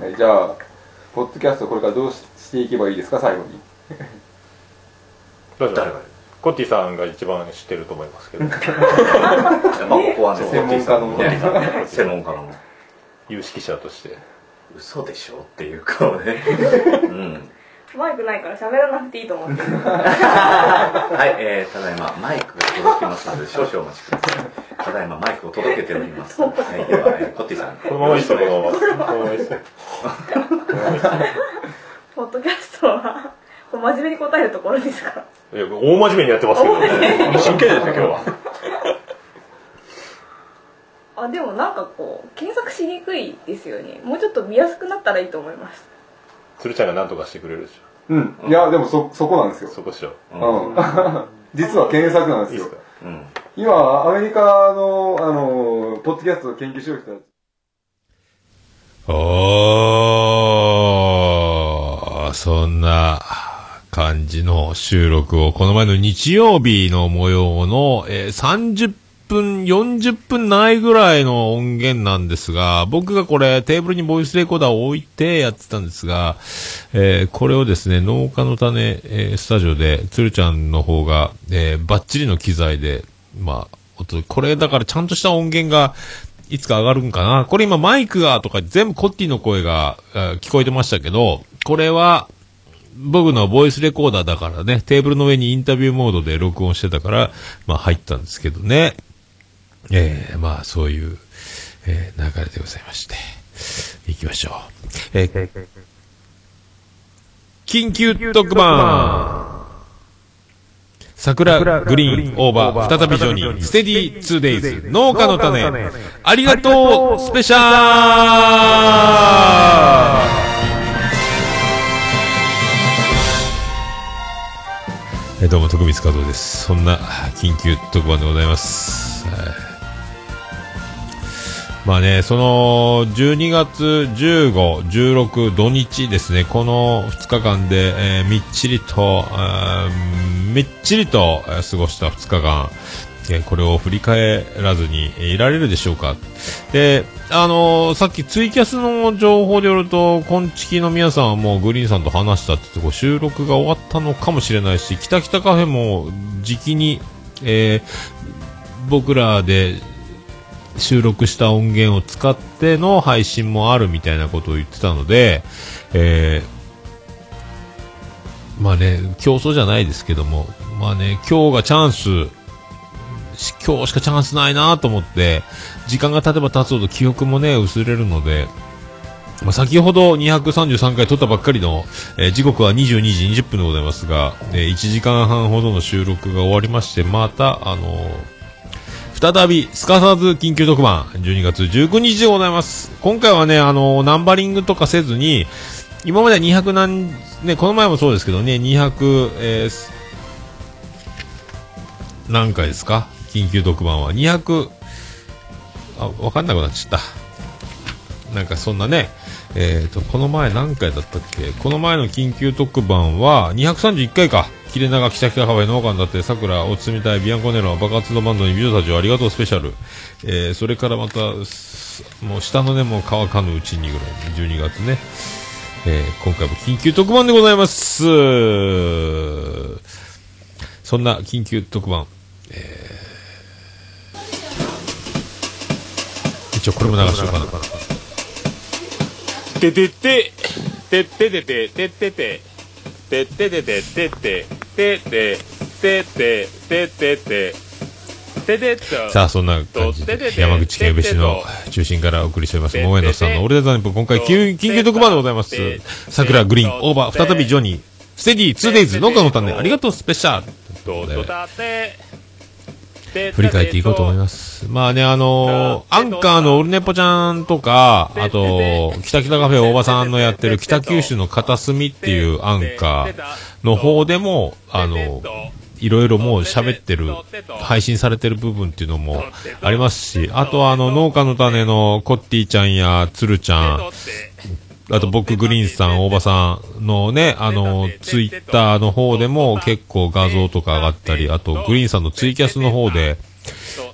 はいじゃあポッドキャストこれからどうしていけばいいですか？最後に。どうしよ誰がう？コッティさんが一番知ってると思いますけど。まあここはね専門家の。ね。専門家の。有識者として。嘘でしょ？っていう顔ねうん。マイクないから喋らなくていいと思ってる。はい、えー、ただいまマイクが届きますので少々お待ちくださいただいまマイクを届けております。はいでは、えー、コッティさん。このままいいっすよこのままこのままいいポッドキャストはこう真面目に答えるところですか？らいや大真面目にやってますけど真剣ですよ。今日はあでもなんかこう検索しにくいですよね。もうちょっと見やすくなったらいいと思います。鶴ちゃんが何とかしてくれるでしうん。いやでもそそこなんですよ。ょそこしよううんん。実は検索なんですよ。いいっすか？うん今アメリカのあのポッドキャストを研究しようとしたおー、そんな感じの収録を、この前の日曜日の模様の、えー30分、40分ないぐらいの音源なんですが、僕がこれテーブルにボイスレコーダーを置いてやってたんですが、えーこれをですね、農家の種、えースタジオで、鶴ちゃんの方が、えーバッチリの機材で、まあ、音これだからちゃんとした音源が、いつか上がるんかなこれ今マイクがとか全部コッティの声があ聞こえてましたけど、これは僕のボイスレコーダーだからね、テーブルの上にインタビューモードで録音してたから、まあ入ったんですけどね。えー、まあそういう、えー流れでございまして。行きましょう。えー緊急特番桜グリーンオーバー再びジョニーステディ 2days 農家の種。ありがとうスペシャルえどうも徳光加藤です。そんな緊急特番でございます、はいまあね、その、12月15、16土日ですね、この2日間で、えーみっちりと、みっちりと過ごした2日間、えこれを振り返らずにいられるでしょうか。で、あのーさっきツイキャスの情報によると、こんちきの皆さんはもうグリーンさんと話したって言ってこ収録が終わったのかもしれないし、北北カフェも時期に、えー僕らで収録した音源を使っての配信もあるみたいなことを言ってたので、えーまあね、競争じゃないですけども、まあね、今日がチャンス、今日しかチャンスないなと思って、時間が経てば経つほど記憶もね、薄れるので、まあ、先ほど233回撮ったばっかりの、えー時刻は22時20分でございますが、えー1時間半ほどの収録が終わりまして、また、あのー再び、すかさず緊急特番、12月19日でございます。今回はね、あのナンバリングとかせずに、今までは200何、ね、この前もそうですけどね、200、えー何回ですか？緊急特番は。200、あ、わかんなくなっちゃった。なんかそんなね、えっ、と、この前何回だったっけ？この前の緊急特番は231回か。切れ長、キシキシハワイ、農家になって、桜、おつみたい、ビアンコネロ、爆発のバンドに美女たちをありがとうスペシャル。えー、それからまた、もう下の根も乾かぬうちにぐらい、12月ね。えー、今回も緊急特番でございます。そんな緊急特番、えー、一応これも流しようかな。てててて、てててて、てててて。てててててててててててさあ、そんな感じで、山口県宇部市の中心からお送りしております、桃江野さんの俺でザニップ、今回、緊緊急特番でございます。桜グリーン、オーバー、再びジョニー、ステディ、ツーデイズ、農家の種、ありがとう、スペシャル。どうぞたて振り返っていこうと思います。まあね、あのーアンカーのオルネポちゃんとか、あと、北北カフェ大場さんのやってる北九州の片隅っていうアンカーの方でも、あのいろいろもう喋ってる、配信されてる部分っていうのもありますし、あとはあの、農家の種のコッティちゃんやツルちゃん、あと僕グリーンさん、大場さんのね、あの、ツイッターの方でも結構画像とか上がったり、あとグリーンさんのツイキャスの方で、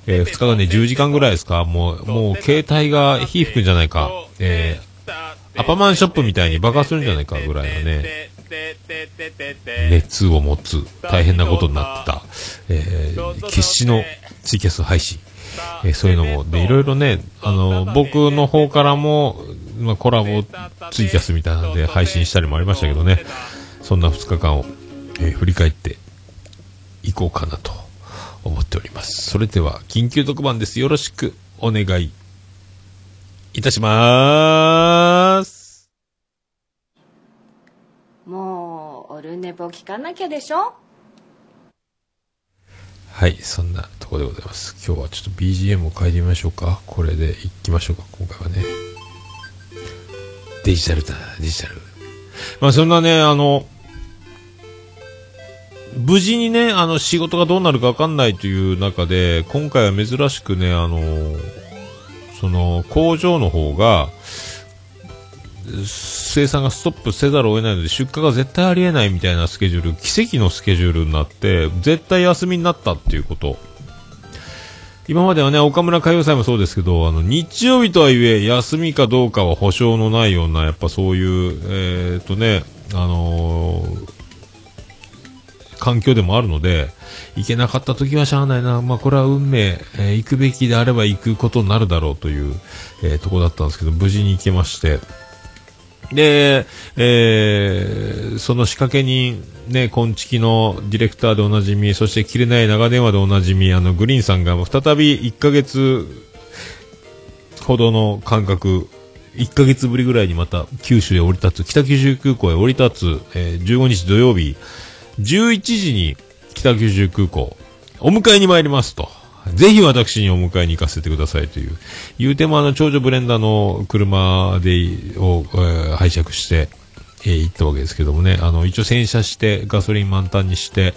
えー、2日間で10時間ぐらいですか？もう、もう携帯が火吹くんじゃないか。えー、アパマンショップみたいに爆発するんじゃないかぐらいのね、熱を持つ大変なことになってた、えー、決死のツイキャス配信。えーそういうのも、で、いろいろね、あの、僕の方からも、まあ、コラボツイキャスみたいなので配信したりもありましたけどね、そんな2日間を、えー振り返っていこうかなと思っております。それでは、緊急特番です。よろしくお願いいたします。もう、オルネポ聞かなきゃでしょ？はい、そんなとこでございます。今日はちょっと BGM を変えてみましょうか。これでいきましょうか、今回はね。デジタルだ、デジタル。まあそんなね、あの、無事にね、あの、仕事がどうなるかわかんないという中で、今回は珍しくね、あの、その、工場の方が、生産がストップせざるを得ないので出荷が絶対ありえないみたいなスケジュール奇跡のスケジュールになって絶対休みになったっていうこと今まではね岡村歌謡祭もそうですけどあの日曜日とはいえ休みかどうかは保証のないようなやっぱそういうえー、っとねあのー環境でもあるので行けなかった時はしゃあないな、まあ、これは運命、えー行くべきであれば行くことになるだろうという、えーとこだったんですけど無事に行けまして。で、えーその仕掛け人、ね、昆虫のディレクターでおなじみ、そして切れない長電話でおなじみ、あの、グリーンさんが再び1ヶ月ほどの間隔、1ヶ月ぶりぐらいにまた九州へ降り立つ、北九州空港へ降り立つ、えー15日土曜日、11時に北九州空港、お迎えに参りますと。ぜひ私にお迎えに行かせてくださいという。言うてもあの、長女ブレンダーの車で、を、えー拝借して、えー行ったわけですけどもね、あの、一応洗車して、ガソリン満タンにして、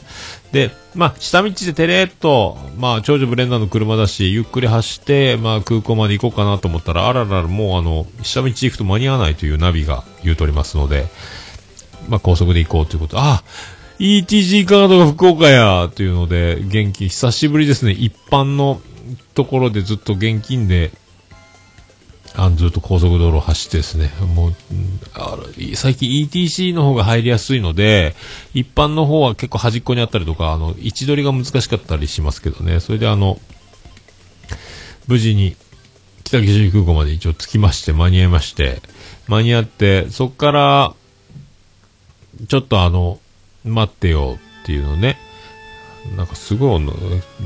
で、まあ、下道でてれっと、まあ、長女ブレンダーの車だし、ゆっくり走って、まあ、空港まで行こうかなと思ったら、あららら、もうあの、下道行くと間に合わないというナビが言うとおりますので、まあ、高速で行こうということ。あ ETG カードが福岡やというので、現金、久しぶりですね。一般のところでずっと現金で、あずっと高速道路を走ってですね、もう、最近 ETC の方が入りやすいので、一般の方は結構端っこにあったりとか、あの、位置取りが難しかったりしますけどね、それであの、無事に北九州空港まで一応着きまして、間に合いまして、間に合って、そこから、ちょっとあの、待ってよっていうのね。なんかすごいな、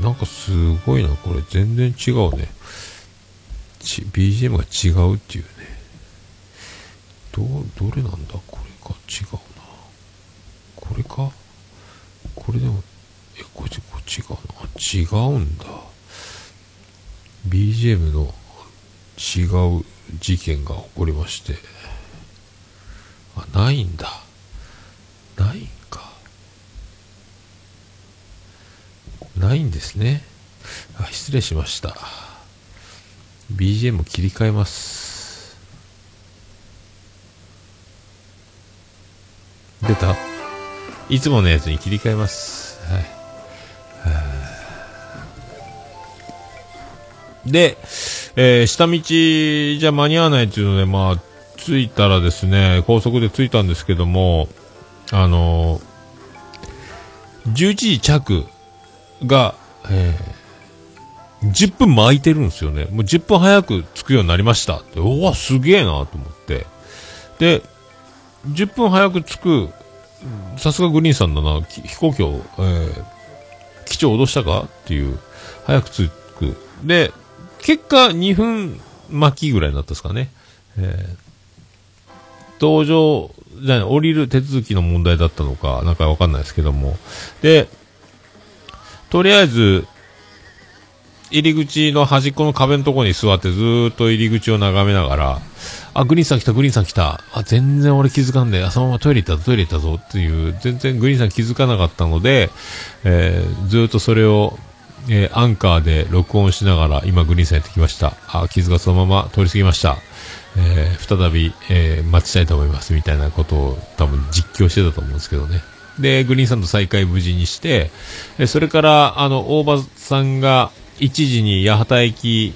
なんかすごいな、これ全然違うね。BGM が違うっていうね。ど、どれなんだ？これか？違うな。これか？これでも、え、これ、これ違うな？あ違うんだ。BGM の違う事件が起こりまして。あ、ないんだ。ないんか。ないんですね。あ、失礼しました。BGM 切り替えます。出たいつものやつに切り替えます。はい。で、えー下道じゃ間に合わないっていうので、まあ、着いたらですね、高速で着いたんですけども、あの11時着が、えー10分巻いてるんですよね。もう10分早く着くようになりましたって。おわ、すげえなと思って。で、10分早く着く、さすがグリーンさんだな、飛行機を、えー基地を脅したかっていう、早く着く。で、結果2分巻きぐらいになったですかね。えー搭乗、じゃない降りる手続きの問題だったのか、なんかわかんないですけども。で、とりあえず、入り口の端っこの壁のところに座ってずっと入り口を眺めながら、あ、グリーンさん来た、グリーンさん来た。あ、全然俺気づかんで、あ、そのままトイレ行ったぞ、トイレ行ったぞっていう、全然グリーンさん気づかなかったので、えーずっとそれを、えーアンカーで録音しながら、今グリーンさんやってきました。あ、傷がそのまま通り過ぎました。えー再び、えー待ちたいと思います、みたいなことを多分実況してたと思うんですけどね。で、グリーンさんと再会無事にして、えそれから、あの、大場さんが1時に八幡駅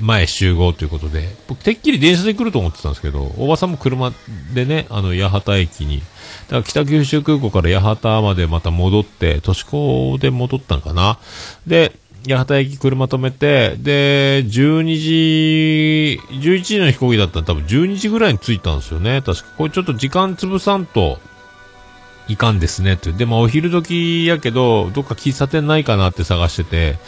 前集合ということで、僕、てっきり電車で来ると思ってたんですけど、おばさんも車でね、あの、八幡駅に、だから北九州空港から八幡までまた戻って、都市高で戻ったのかな。で、八幡駅車止めて、で、12時、11時の飛行機だったら多分12時ぐらいに着いたんですよね。確か、これちょっと時間潰さんと、いかんですねって。で、まあお昼時やけど、どっか喫茶店ないかなって探してて、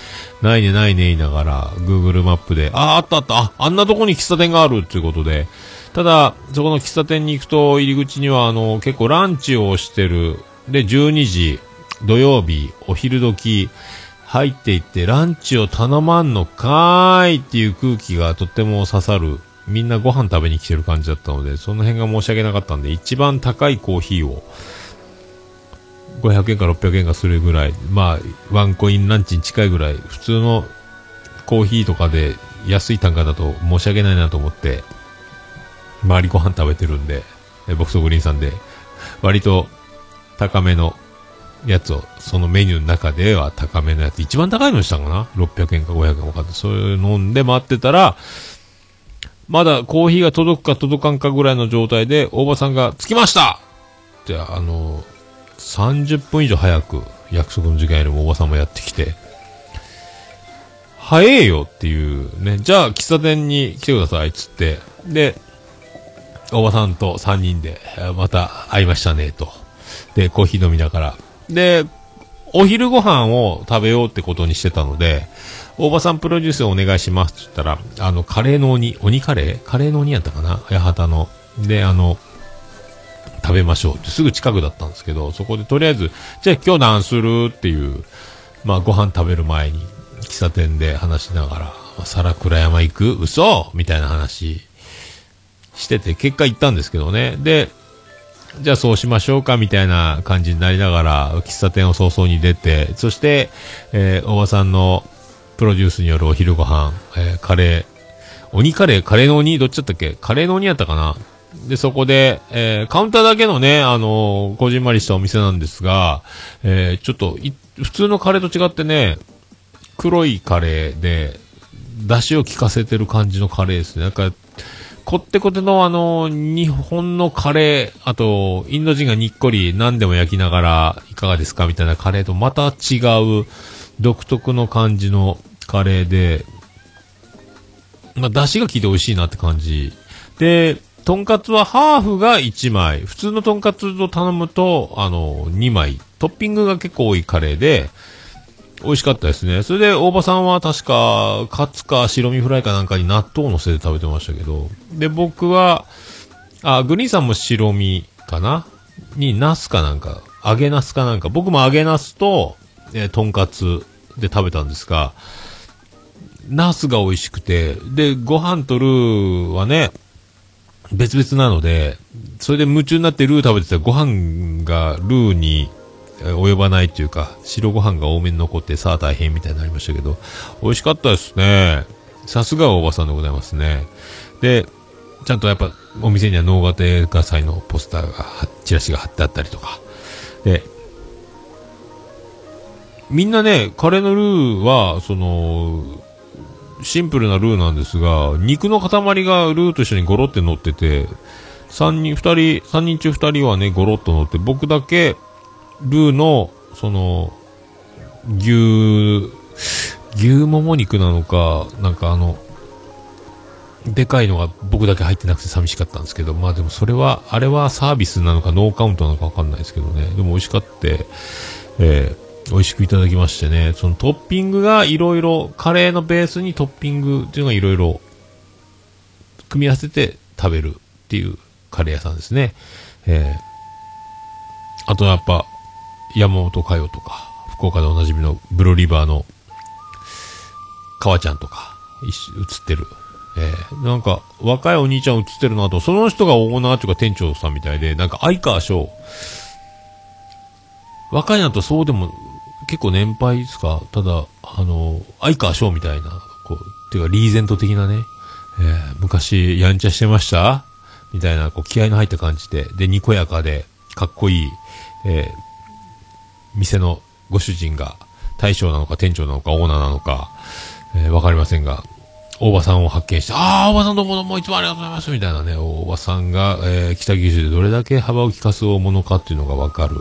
ないねないね言いながら、Google マップで、あ、あったあった、あ、あんなとこに喫茶店があるっていうことで、ただ、そこの喫茶店に行くと、入り口には、あの、結構ランチをしてる。で、12時、土曜日、お昼時、入っていって、ランチを頼まんのかーいっていう空気がとっても刺さる。みんなご飯食べに来てる感じだったので、その辺が申し訳なかったんで、一番高いコーヒーを、500円か600円かするぐらい、まあ、ワンコインランチに近いぐらい、普通のコーヒーとかで安い単価だと申し訳ないなと思って、周りご飯食べてるんで、えボクソグリーンさんで、割と高めのやつを、そのメニューの中では高めのやつ、一番高いのにしたかな ?600 円か500円か分かって、それ飲んで待ってたら、まだコーヒーが届くか届かんかぐらいの状態で、大場さんが、着きましたって、あの、30分以上早く、約束の時間よりも大場さんもやってきて、早えよっていうね、じゃあ喫茶店に来てくださいっつって、で、大場さんと3人で、また会いましたね、と。で、コーヒー飲みながら。で、お昼ご飯を食べようってことにしてたので、大場さんプロデュースお願いしますって言ったら、あの、カレーの鬼、鬼カレー？カレーの鬼やったかな？八幡の。で、あの、食べましょうってすぐ近くだったんですけど、そこでとりあえず、じゃあ今日何するっていう、まあご飯食べる前に喫茶店で話しながら、皿倉山行く？嘘みたいな話してて、結果行ったんですけどね。で、じゃあそうしましょうかみたいな感じになりながら、喫茶店を早々に出て、そして、えー、大場さんのプロデュースによるお昼ご飯、えーカレー、鬼カレー、カレーの鬼、どっちだったっけ？カレーの鬼やったかな？で、そこで、えーカウンターだけのね、あのーこじんまりしたお店なんですが、えーちょっと、普通のカレーと違ってね、黒いカレーで、出汁を効かせてる感じのカレーですね。なんか、こってこてのあの、日本のカレー、あと、インド人がにっこり何でも焼きながら、いかがですかみたいなカレーとまた違う、独特の感じのカレーで、まあ、出汁が効いて美味しいなって感じ。で、とんかつはハーフが1枚。普通のとんかつを頼むと、あの、2枚。トッピングが結構多いカレーで、美味しかったですね。それで、大場さんは確か、カツか白身フライかなんかに納豆を乗せて食べてましたけど、で、僕は、あ、グリーンさんも白身かな？に、ナスかなんか、揚げナスかなんか、僕も揚げナスと、えーとんかつで食べたんですが、ナスが美味しくて、で、ご飯とルーはね、別々なので、それで夢中になってルー食べてたらご飯がルーに及ばないというか、白ご飯が多めに残ってさあ大変みたいになりましたけど、美味しかったですね。さすがおばさんでございますね。で、ちゃんとやっぱお店には能型映画祭のポスターが、チラシが貼ってあったりとか。で、みんなね、カレーのルーは、その、シンプルなルーなんですが、肉の塊がルーと一緒にゴロって乗ってて、三人、二人、三人中二人はね、ゴロっと乗って、僕だけ、ルーの、その、牛、牛もも肉なのか、なんかあの、でかいのが僕だけ入ってなくて寂しかったんですけど、まあでもそれは、あれはサービスなのかノーカウントなのかわかんないですけどね。でも美味しかって、えー、美味しくいただきましてね、そのトッピングがいろいろ、カレーのベースにトッピングっていうのがいろいろ、組み合わせて食べるっていうカレー屋さんですね。えー、あとやっぱ、山本佳代とか、福岡でおなじみのブロリバーの、川ちゃんとか、映ってる。えー、なんか、若いお兄ちゃん映ってるなと、その人がオーナーというか店長さんみたいで、なんか相川翔。若いなとそうでも、結構年配ですか？ただ、あの、相川翔みたいな、こう、ていうかリーゼント的なね、えー、昔やんちゃしてました？みたいな、こう、気合の入った感じで、で、にこやかで、かっこいい、えー、店のご主人が大将なのか店長なのかオーナーなのか、えーわかりませんが、大場さんを発見して、ああ、大場さんどうもどうもいつもありがとうございます、みたいなね、大場さんが、えー北九州でどれだけ幅を利かす大物かっていうのがわかる、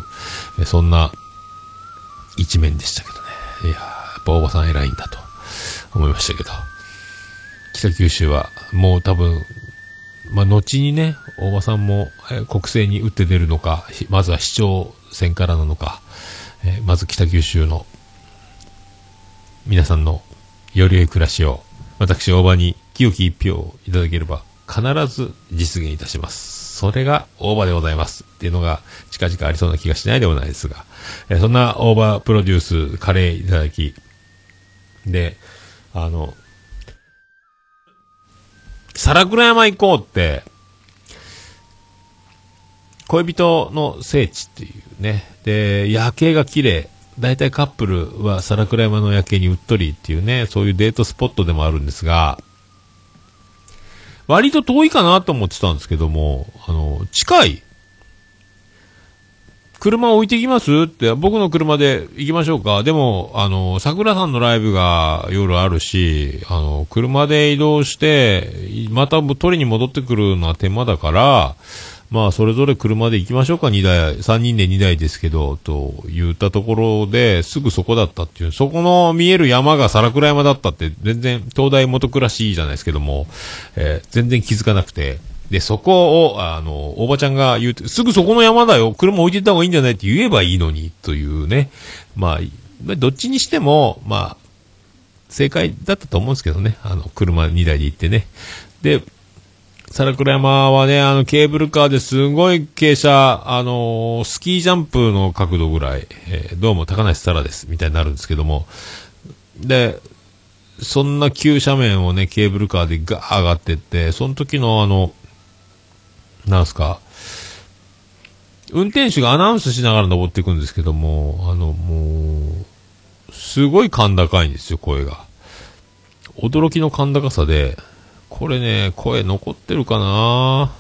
えーそんな一面でしたけどね。いやーやっぱ大場さん偉いんだと思いましたけど。北九州はもう多分、まあ、後にね、大場さんも、国政に打って出るのか、まずは市長選からなのか、えーまず北九州の皆さんのより良い暮らしを、私、大場に清き一票をいただければ、必ず実現いたします。それが大場でございます。っていうのが、近々ありそうな気がしないでもないですが、えーそんな大場プロデュース、カレーいただき、で、あの、皿倉山行こうって、恋人の聖地っていうね。で、夜景が綺麗。大体カップルは皿倉山の夜景にうっとりっていうね、そういうデートスポットでもあるんですが、割と遠いかなと思ってたんですけども、あの、近い。車置いてきますって、僕の車で行きましょうか。でも、あの、桜さんのライブが夜あるし、あの、車で移動して、また取りに戻ってくるのは手間だから、まあ、それぞれ車で行きましょうか、2台、3人で2台ですけど、と言ったところで、すぐそこだったっていう、そこの見える山が皿倉山だったって、全然、東大元暮らしじゃないですけども、えー全然気づかなくて、で、そこを、あの、おばちゃんが言うて、すぐそこの山だよ、車置いてった方がいいんじゃないって言えばいいのに、というね。まあ、どっちにしても、まあ、正解だったと思うんですけどね。あの、車2台で行ってね。で、皿倉山はね、あの、ケーブルカーですごい傾斜、あのースキージャンプの角度ぐらい、えーどうも高梨沙羅です、みたいになるんですけども。で、そんな急斜面をね、ケーブルカーでガー上がってって、その時のあの、なんすか、運転手がアナウンスしながら登っていくんですけども、あの、もう、すごい甲高いんですよ、声が。驚きの甲高さで、これね、声残ってるかな？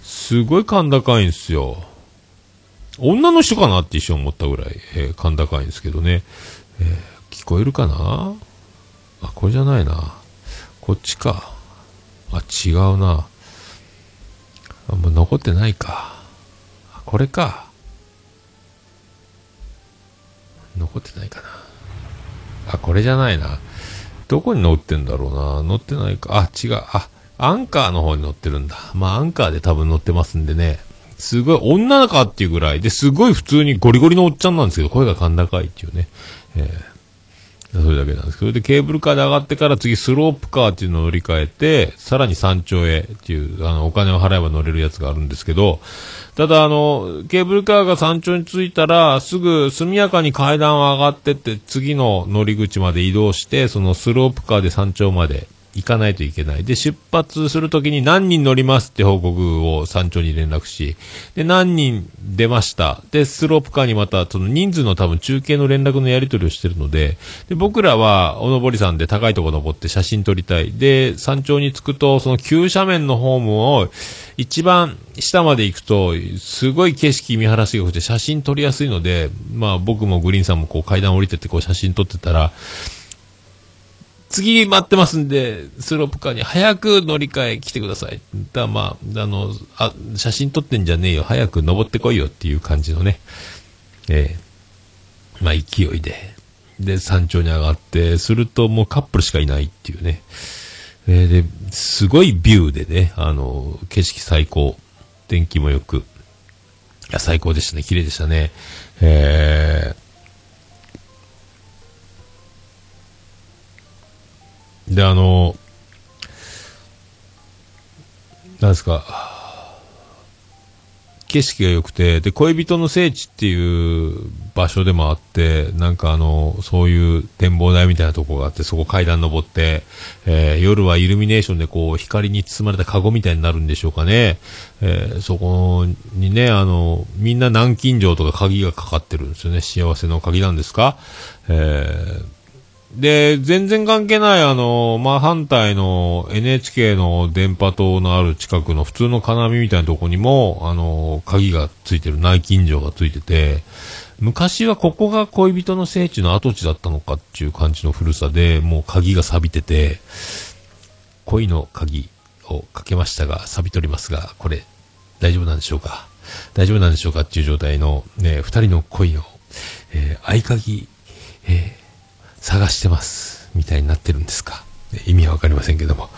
すごい甲高いんですよ。女の人かなって一瞬思ったぐらい、えー甲高いんですけどね。えー聞こえるかな？あ、これじゃないな。こっちか。あ、違うな。あ、もう残ってないか。これか。残ってないかな。あ、これじゃないな。どこに載ってんだろうな。載ってないか。あ、違う。あ、アンカーの方に乗ってるんだ。まあ、アンカーで多分載ってますんでね。すごい、女のかっていうぐらいで、すごい普通にゴリゴリのおっちゃんなんですけど、声が甲高いっていうね。えーそれだけなんですけど、で、ケーブルカーで上がってから次スロープカーっていうのを乗り換えて、さらに山頂へっていう、あの、お金を払えば乗れるやつがあるんですけど、ただあの、ケーブルカーが山頂に着いたら、すぐ速やかに階段を上がってって、次の乗り口まで移動して、そのスロープカーで山頂まで行かないといけない。で、出発するときに何人乗りますって報告を山頂に連絡し、で、何人出ました。で、スロープカーにまた、その人数の多分中継の連絡のやり取りをしてるので、で、僕らは、おのぼりさんで高いとこ登って写真撮りたい。で、山頂に着くと、その急斜面のホームを、一番下まで行くと、すごい景色見晴らしが良くて写真撮りやすいので、まあ僕もグリーンさんもこう階段降りてってこう写真撮ってたら、次待ってますんで、スロープカーに早く乗り換え来てください。だまあ、あの、あ、写真撮ってんじゃねえよ。早く登ってこいよっていう感じのね。ええまあ勢いで。で、山頂に上がって、するともうカップルしかいないっていうね。えーで、すごいビューでね、あの、景色最高。天気も良く。いや、最高でしたね。綺麗でしたね。えー、で、あの、なんですか、景色が良くて、で、恋人の聖地っていう場所でもあって、なんかあの、そういう展望台みたいなとこがあって、そこ階段登って、えー夜はイルミネーションでこう、光に包まれたカゴみたいになるんでしょうかね。えーそこにね、あの、みんな南京錠とか鍵がかかってるんですよね。幸せの鍵なんですかえーで、全然関係ない、あの、まあ、反対の NHK の電波塔のある近くの普通の金網みたいなとこにも、あの、鍵がついてる、内勤錠がついてて、昔はここが恋人の聖地の跡地だったのかっていう感じの古さで、もう鍵が錆びてて、恋の鍵をかけましたが、錆びておりますが、これ、大丈夫なんでしょうか？大丈夫なんでしょうかっていう状態の、ね、二人の恋の、えー合鍵、えー探してます、みたいになってるんですか？意味はわかりませんけども。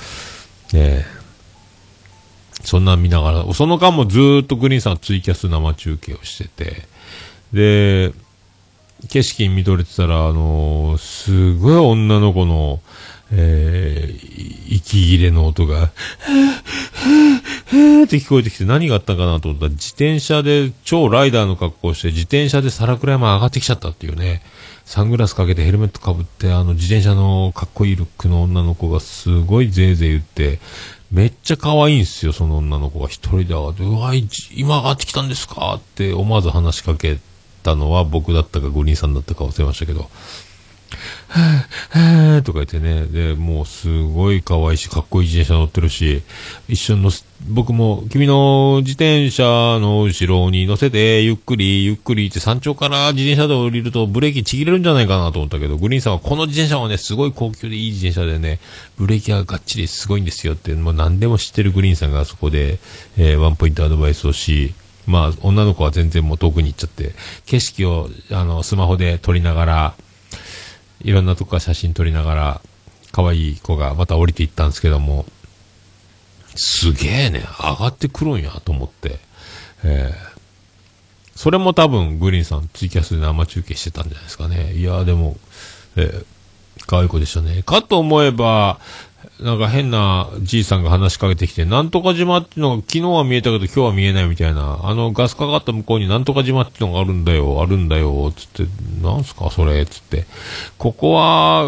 ねそんな見ながら、その間もずっとグリーンさんツイキャス生中継をしてて、で、景色見とれてたら、あのーすごい女の子の、えー、息切れの音が、へ ーって聞こえてきて何があったかなと思ったら、自転車で、超ライダーの格好をして、自転車で皿倉山上がってきちゃったっていうね、サングラスかけてヘルメットかぶって、あの自転車のかっこいいルックの女の子がすごいぜいぜい言って、めっちゃ可愛いんですよ、その女の子が一人で。上がって、うわ、今上がってきたんですか？って思わず話しかけたのは僕だったかグリーンさんだったか忘れましたけど、はぁ、はぁとか言ってね、で、もうすごい可愛いし、かっこいい自転車乗ってるし、一緒に乗、僕も君の自転車の後ろに乗せて、ゆっくり、ゆっくりって山頂から自転車で降りるとブレーキちぎれるんじゃないかなと思ったけど、グリーンさんはこの自転車はね、すごい高級でいい自転車でね、ブレーキががっちりすごいんですよって、もう何でも知ってるグリーンさんがそこで、えーワンポイントアドバイスをし、まあ、女の子は全然もう遠くに行っちゃって、景色を、あの、スマホで撮りながら、いろんなとこから写真撮りながら、可愛い子がまた降りていったんですけども、すげえね、上がってくるんやと思って、えーそれも多分グリーンさんツイキャスで生中継してたんじゃないですかね。いや、でも、えー可愛い子でしたね。かと思えば、なんか変なじいさんが話しかけてきて、なんとか島っていうのが昨日は見えたけど今日は見えないみたいな、あのガスかかった向こうになんとか島っていうのがあるんだよ、あるんだよ、つって、なんすかそれ、つって。ここは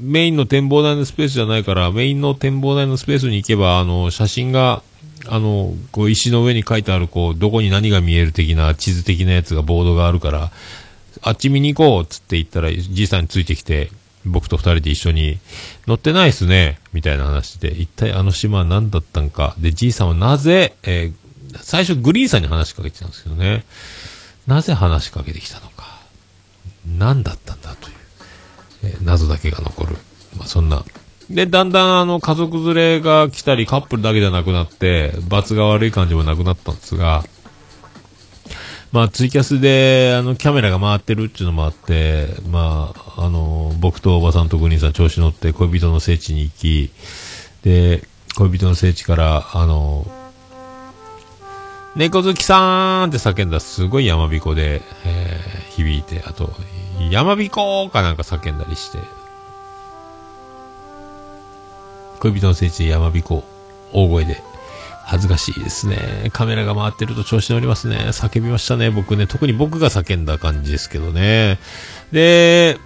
メインの展望台のスペースじゃないから、メインの展望台のスペースに行けば、あの、写真が、あの、こう石の上に書いてある、こう、どこに何が見える的な、地図的なやつが、ボードがあるから、あっち見に行こうっつって言ったら、じいさんについてきて、僕と二人で一緒に、乗ってないっすね、みたいな話で、一体あの島は何だったんか。で、じいさんはなぜ、えー最初グリーンさんに話しかけてたんですけどね、なぜ話しかけてきたのか。何だったんだという、えー謎だけが残る。まあ、そんな。で、だんだんあの家族連れが来たり、カップルだけじゃなくなって、罰が悪い感じもなくなったんですが、まあ、ツイキャスで、あの、キャメラが回ってるっていうのもあって、まあ、あの、僕とおばさんとグリーンさん調子乗って恋人の聖地に行き、で、恋人の聖地から、あの、猫好きさーんって叫んだすごい山彦で、えー響いて、あと、山彦かなんか叫んだりして、恋人の聖地で山彦、大声で、恥ずかしいですね。カメラが回ってると調子乗りますね。叫びましたね、僕ね。特に僕が叫んだ感じですけどね。で、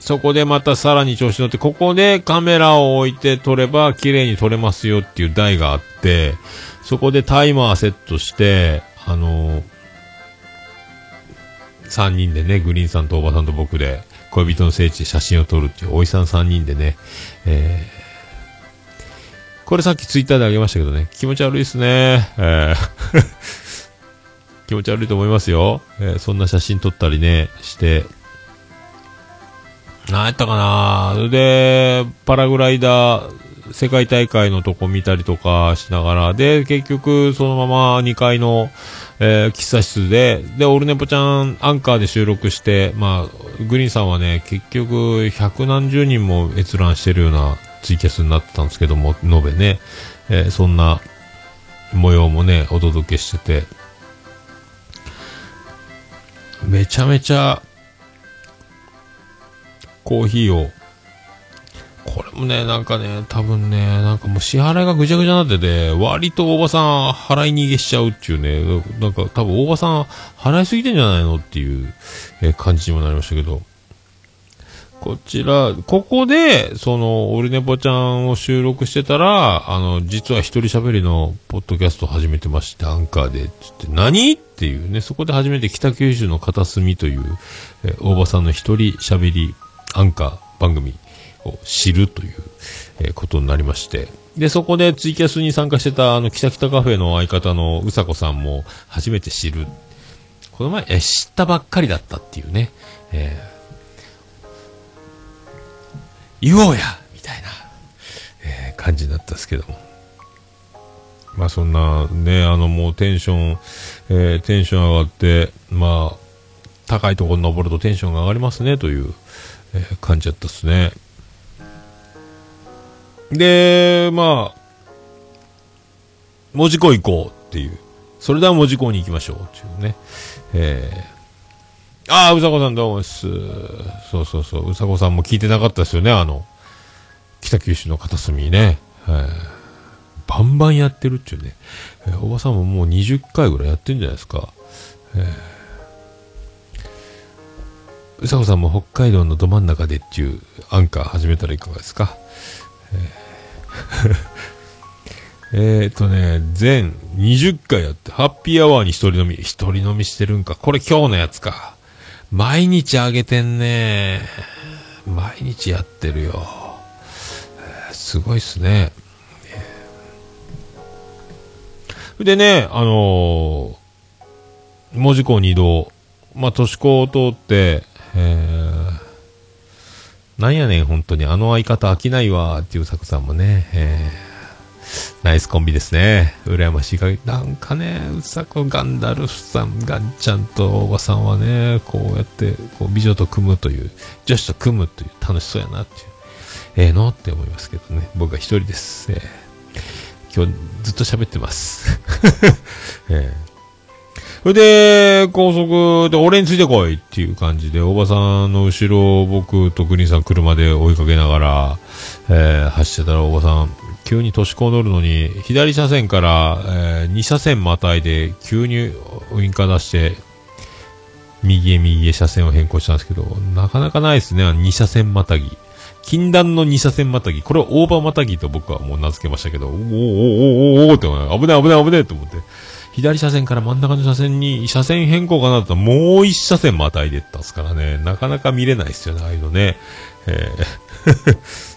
そこでまたさらに調子乗って、ここでカメラを置いて撮れば綺麗に撮れますよっていう台があって、そこでタイマーセットして、あの3人でね、グリーンさんとおばさんと僕で、恋人の聖地で写真を撮るっていう、おいさん3人でね、えーこれさっきツイッターであげましたけどね、気持ち悪いですね。えー 気持ち悪いと思いますよ。えーそんな写真撮ったりね、して。何やったかなで、パラグライダー、世界大会のとこ見たりとかしながら、で、結局、そのまま2階の、えー喫茶室で、で、オルネポちゃんアンカーで収録して、まあ、グリーンさんはね、結局、百何十人も閲覧してるようなツイキャスになってたんですけども、延べね、えーそんな模様もね、お届けしてて、めちゃめちゃ、コーヒーを、これもね、なんかね、多分ね、なんかもう支払いがぐちゃぐちゃになってて、割と大場さん払い逃げしちゃうっていうね、なんか多分大場さん払いすぎてんじゃないのっていう、え感じにもなりましたけど、こちら、ここで、その、オルネポちゃんを収録してたら、あの、実は一人喋りのポッドキャスト始めてまして、アンカーで、つって、何？っていうね、そこで初めて北九州の片隅という、え大場さんの一人喋りアンカー番組を知るという、えことになりまして、で、そこでツイキャスに参加してた、あの、キタキタカフェの相方のうさこさんも初めて知る。この前、え、知ったばっかりだったっていうね、えー言おうやみたいな、えー感じになったんですけども。まあそんな、ね、あのもうテンション、えーテンション上がって、まあ、高いところに登るとテンションが上がりますねという、えー感じだったですね。で、まあ、文字工行こうっていう。それでは文字工に行きましょうっていうね。えー、ああ、うさこさんどうもです。そうそうそう。うさこさんも聞いてなかったですよね、あの、北九州の片隅ね。はいバンバンやってるっていうね。えーおばさんももう20回ぐらいやってるんじゃないですか。えーうさこさんも北海道のど真ん中でっていうアンカー始めたらいかがですか。えー えーとね、全20回やって、ハッピーアワーに一人飲み、一人飲みしてるんか。これ今日のやつか。毎日あげてんね。毎日やってるよ。すごいっすね。でね、あのー、門司港に移動。まあ、都市港を通って、えー、なんやねん、本当に。あの相方飽きないわ、っていう作さんもね、えー、ナイスコンビですね。羨ましい限り。なんかね、うさこガンダルフさん、ガンちゃんとおばさんはね、こうやって、こう、美女と組むという、女子と組むという、楽しそうやなっていう。ええのって思いますけどね。僕は一人です。えー今日ずっと喋ってます。ええそれで、高速で俺についてこいっていう感じで、おばさんの後ろを僕とグリーンさん車で追いかけながら、えー走ってたらおばさん、急に都市高乗るのに、左車線から、え2車線またいで、急にウインカー出して、右へ右へ車線を変更したんですけど、なかなかないですね、2車線またぎ。禁断の2車線またぎ。これをオーバーまたぎと僕はもう名付けましたけど、おーおーおーおーおーって、危ない危ない危ないと思って。左車線から真ん中の車線に車線変更かなともう一車線またいでったんですからね。なかなか見れないですよね、ああいうのね。えー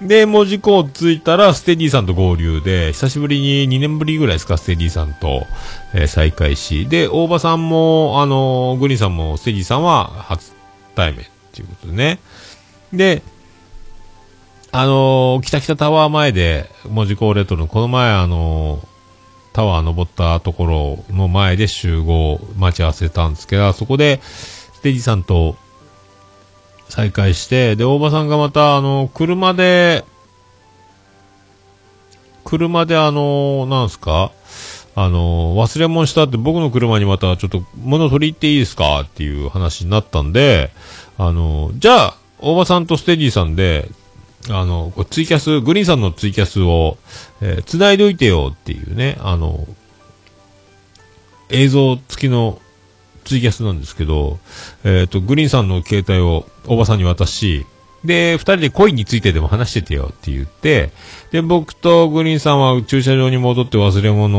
で、文字港着いたら、ステディさんと合流で、久しぶりに2年ぶりぐらいですか、ステディさんと、えー再会し、で、大場さんも、あのーグリーンさんも、ステディさんは初対面っていうことでね。で、あのー、北北タワー前で、文字工レトロの、この前あのタワー登ったところの前で集合、待ち合わせたんですけど、そこで、ステディさんと再会して、で、大場さんがまた、あの、車で、車であの、なんすか？あの、忘れ物したって僕の車にまたちょっと物取り行っていいですか？っていう話になったんで、あの、じゃあ、大場さんとステディさんで、あの、ツイキャス、グリーンさんのツイキャスを、えー繋いでおいてよっていうね、あの、映像付きのツイキャスなんですけど、えっ、と、グリーンさんの携帯をおばさんに渡し、で、二人で恋についてでも話しててよって言って、で、僕とグリーンさんは駐車場に戻って忘れ物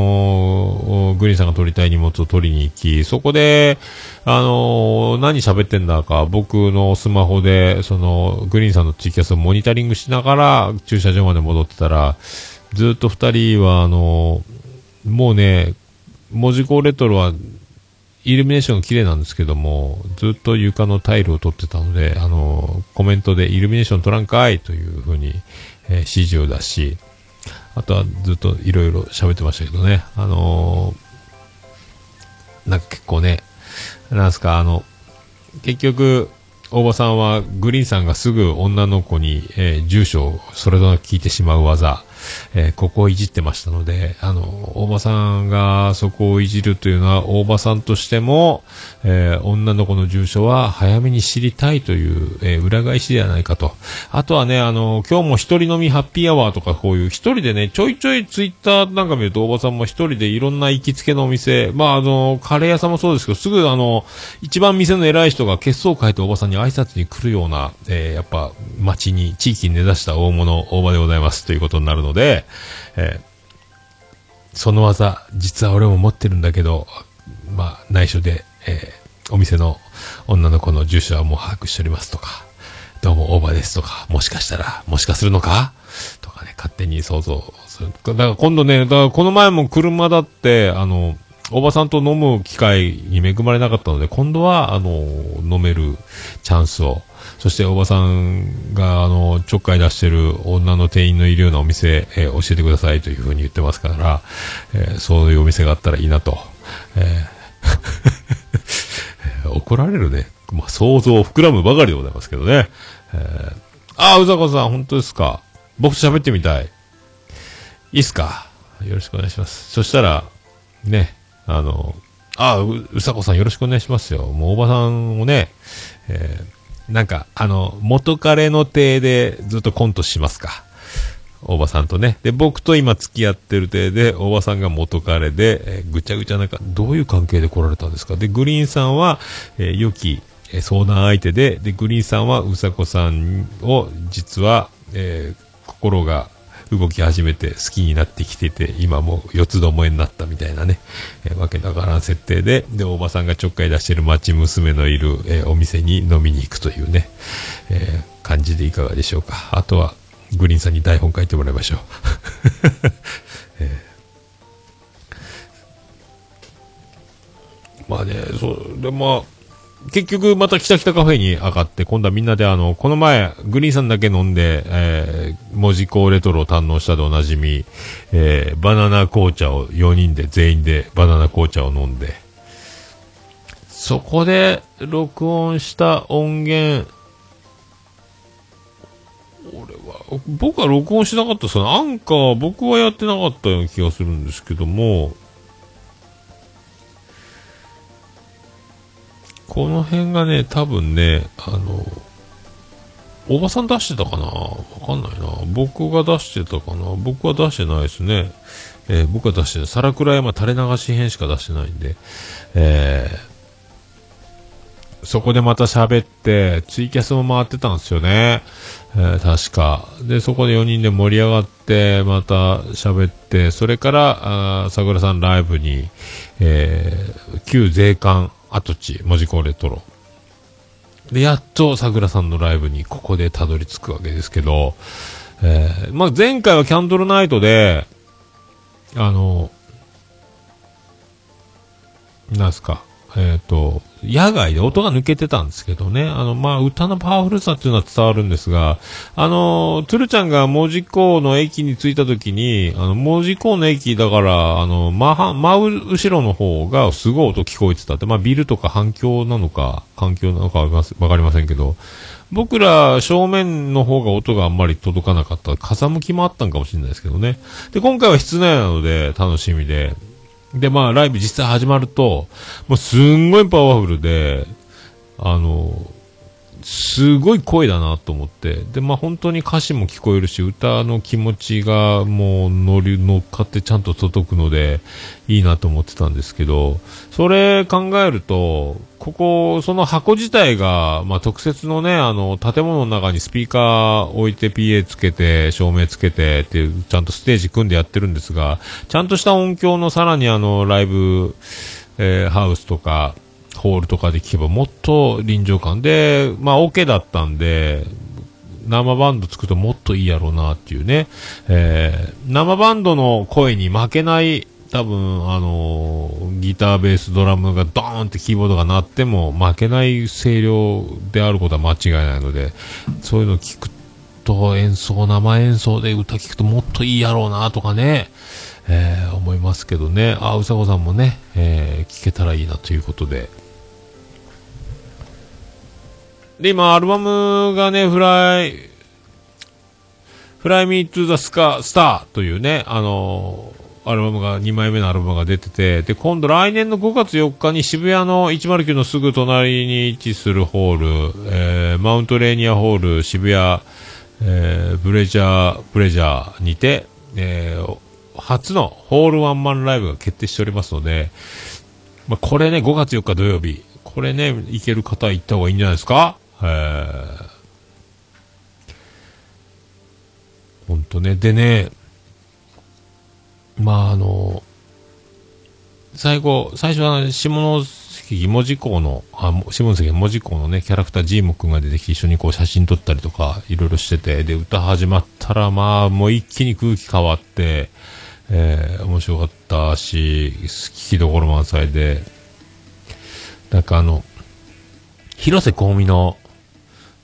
をグリーンさんが取りたい荷物を取りに行き、そこで、あのー何喋ってんだか、僕のスマホで、その、グリーンさんのツイキャスをモニタリングしながら駐車場まで戻ってたら、ずっと二人は、あのーもうね、文字工レトロはイルミネーション綺麗なんですけども、ずっと床のタイルを撮ってたので、あの、コメントでイルミネーション撮らんかいというふうに、えー指示を出し、あとはずっといろいろ喋ってましたけどね、あのーなんか結構ね、なんすか、あの、結局、大場さんはグリーンさんがすぐ女の子に、えー住所をそれぞれ聞いてしまう技、えーここをいじってましたので、あの、大場さんがそこをいじるというのは、大場さんとしても、えー女の子の住所は早めに知りたいという、えー裏返しではないかと。あとはね、あの、今日も一人飲みハッピーアワーとかこういう一人でね、ちょいちょいツイッターなんか見ると大場さんも一人でいろんな行きつけのお店、まああの、カレー屋さんもそうですけど、すぐあの、一番店の偉い人が血相を変えて大場さんに挨拶に来るような、えーやっぱ街に、地域に根ざした大物、大場でございますということになるので、でえーその技、実は俺も持ってるんだけど、まあ内緒で、えーお店の女の子の住所はもう把握しておりますとか、どうもオーバーですとか、もしかしたら、もしかするのかとかね、勝手に想像する。だから今度ね、だからこの前も車だって、あの、おばさんと飲む機会に恵まれなかったので、今度は、あの、飲めるチャンスを、そしておばさんが、あの、ちょっかい出してる女の店員のいるようなお店、えー教えてくださいというふうに言ってますから、えーそういうお店があったらいいなと。えー 怒られるね。まあ、想像を膨らむばかりでございますけどね。えーああ、うざこさん、本当ですか？僕と喋ってみたい。いいっすか？よろしくお願いします。そしたら、ね、あの、あ、う、うさこさんよろしくお願いしますよ。もうおばさんをね、えーなんか、あの、元彼の体でずっとコントしますか。おばさんとね。で、僕と今付き合ってる体で、おばさんが元彼で、えーぐちゃぐちゃなんか、どういう関係で来られたんですかで、グリーンさんは、えー良き、えー相談相手で、で、グリーンさんはうさこさんを、実は、えー心が動き始めて好きになってきてて、今もう四つどもえになったみたいなね、えーわけだからん設定で、で、おばさんがちょっかい出してる町娘のいる、えーお店に飲みに行くというね、えー感じでいかがでしょうか。あとは、グリーンさんに台本書いてもらいましょう。えーまあね、そう、で、まあ、結局また北北カフェに上がって、今度はみんなであの、この前、グリーンさんだけ飲んで、えー、文字工レトロを堪能したでおなじみ、えー、バナナ紅茶を4人で全員でバナナ紅茶を飲んで、そこで録音した音源、俺は、僕は録音しなかったですね。アンカー僕はやってなかったような気がするんですけども、この辺がね、多分ね、あの、おばさん出してたかな？わかんないな。僕が出してたかな？僕は出してないですね。えー僕は出してない。皿倉山垂れ流し編しか出してないんで、えーそこでまた喋って、ツイキャスも回ってたんですよね。えー確か。で、そこで4人で盛り上がって、また喋って、それから、あー桜さんライブに、えー旧税関跡地、文字工レトロ。で、やっと桜さんのライブにここでたどり着くわけですけど、えーまあ、前回はキャンドルナイトで、あの、なんすか、えっ、と、野外で音が抜けてたんですけどね、あの、まあ、歌のパワフルさっていうのは伝わるんですが、あの、つるちゃんが門司港の駅に着いた時に、あの、門司港の駅だから、あの、真、真後ろの方がすごい音聞こえてたって、まあ、ビルとか反響なのか、環境なのかわかりませんけど、僕ら正面の方が音があんまり届かなかった。風向きもあったんかもしれないですけどね。で、今回は室内なので楽しみで。で、まあ、ライブ実際始まると、もうすんごいパワフルで、あの、すごい声だなと思って。で、まあ本当に歌詞も聞こえるし、歌の気持ちがもう乗り、乗っかってちゃんと届くので、いいなと思ってたんですけど、それ考えると、ここ、その箱自体が、まあ特設のね、あの、建物の中にスピーカー置いて PA つけて、照明つけてっていう、ちゃんとステージ組んでやってるんですが、ちゃんとした音響のさらにあの、ライブ、えーハウスとか、ホールとかで聞けばもっと臨場感で、まあ、オ、ケだったんで、生バンド作るともっといいやろうなっていうね、えー生バンドの声に負けない、多分、あのーギター、ベース、ドラムがドーンってキーボードが鳴っても負けない声量であることは間違いないので、そういうのを聞くと演奏、生演奏で歌聞くともっといいやろうなとかね、えー思いますけどね。あ、うさこさんもね、えー聞けたらいいなということで。で、今、アルバムがね、フライ、フライミートゥザスカ、スターというね、あのーアルバムが、2枚目のアルバムが出てて、で、今度来年の5月4日に渋谷の109のすぐ隣に位置するホール、えーマウントレーニアホール渋谷、えーブレジャー、ブレジャーにて、えー初のホールワンマンライブが決定しておりますので、まあ、これね、5月4日土曜日、これね、行ける方は行った方がいいんじゃないですか、ほんとね。でね、まああの、最後、最初は下関文字港の、あ、下関文字港のね、キャラクタージーモくんが出てきて一緒にこう写真撮ったりとか、いろいろしてて、で、歌始まったら、まあ、もう一気に空気変わって、えー、面白かったし、聞きどころ満載で、なんかあの、広瀬香美の、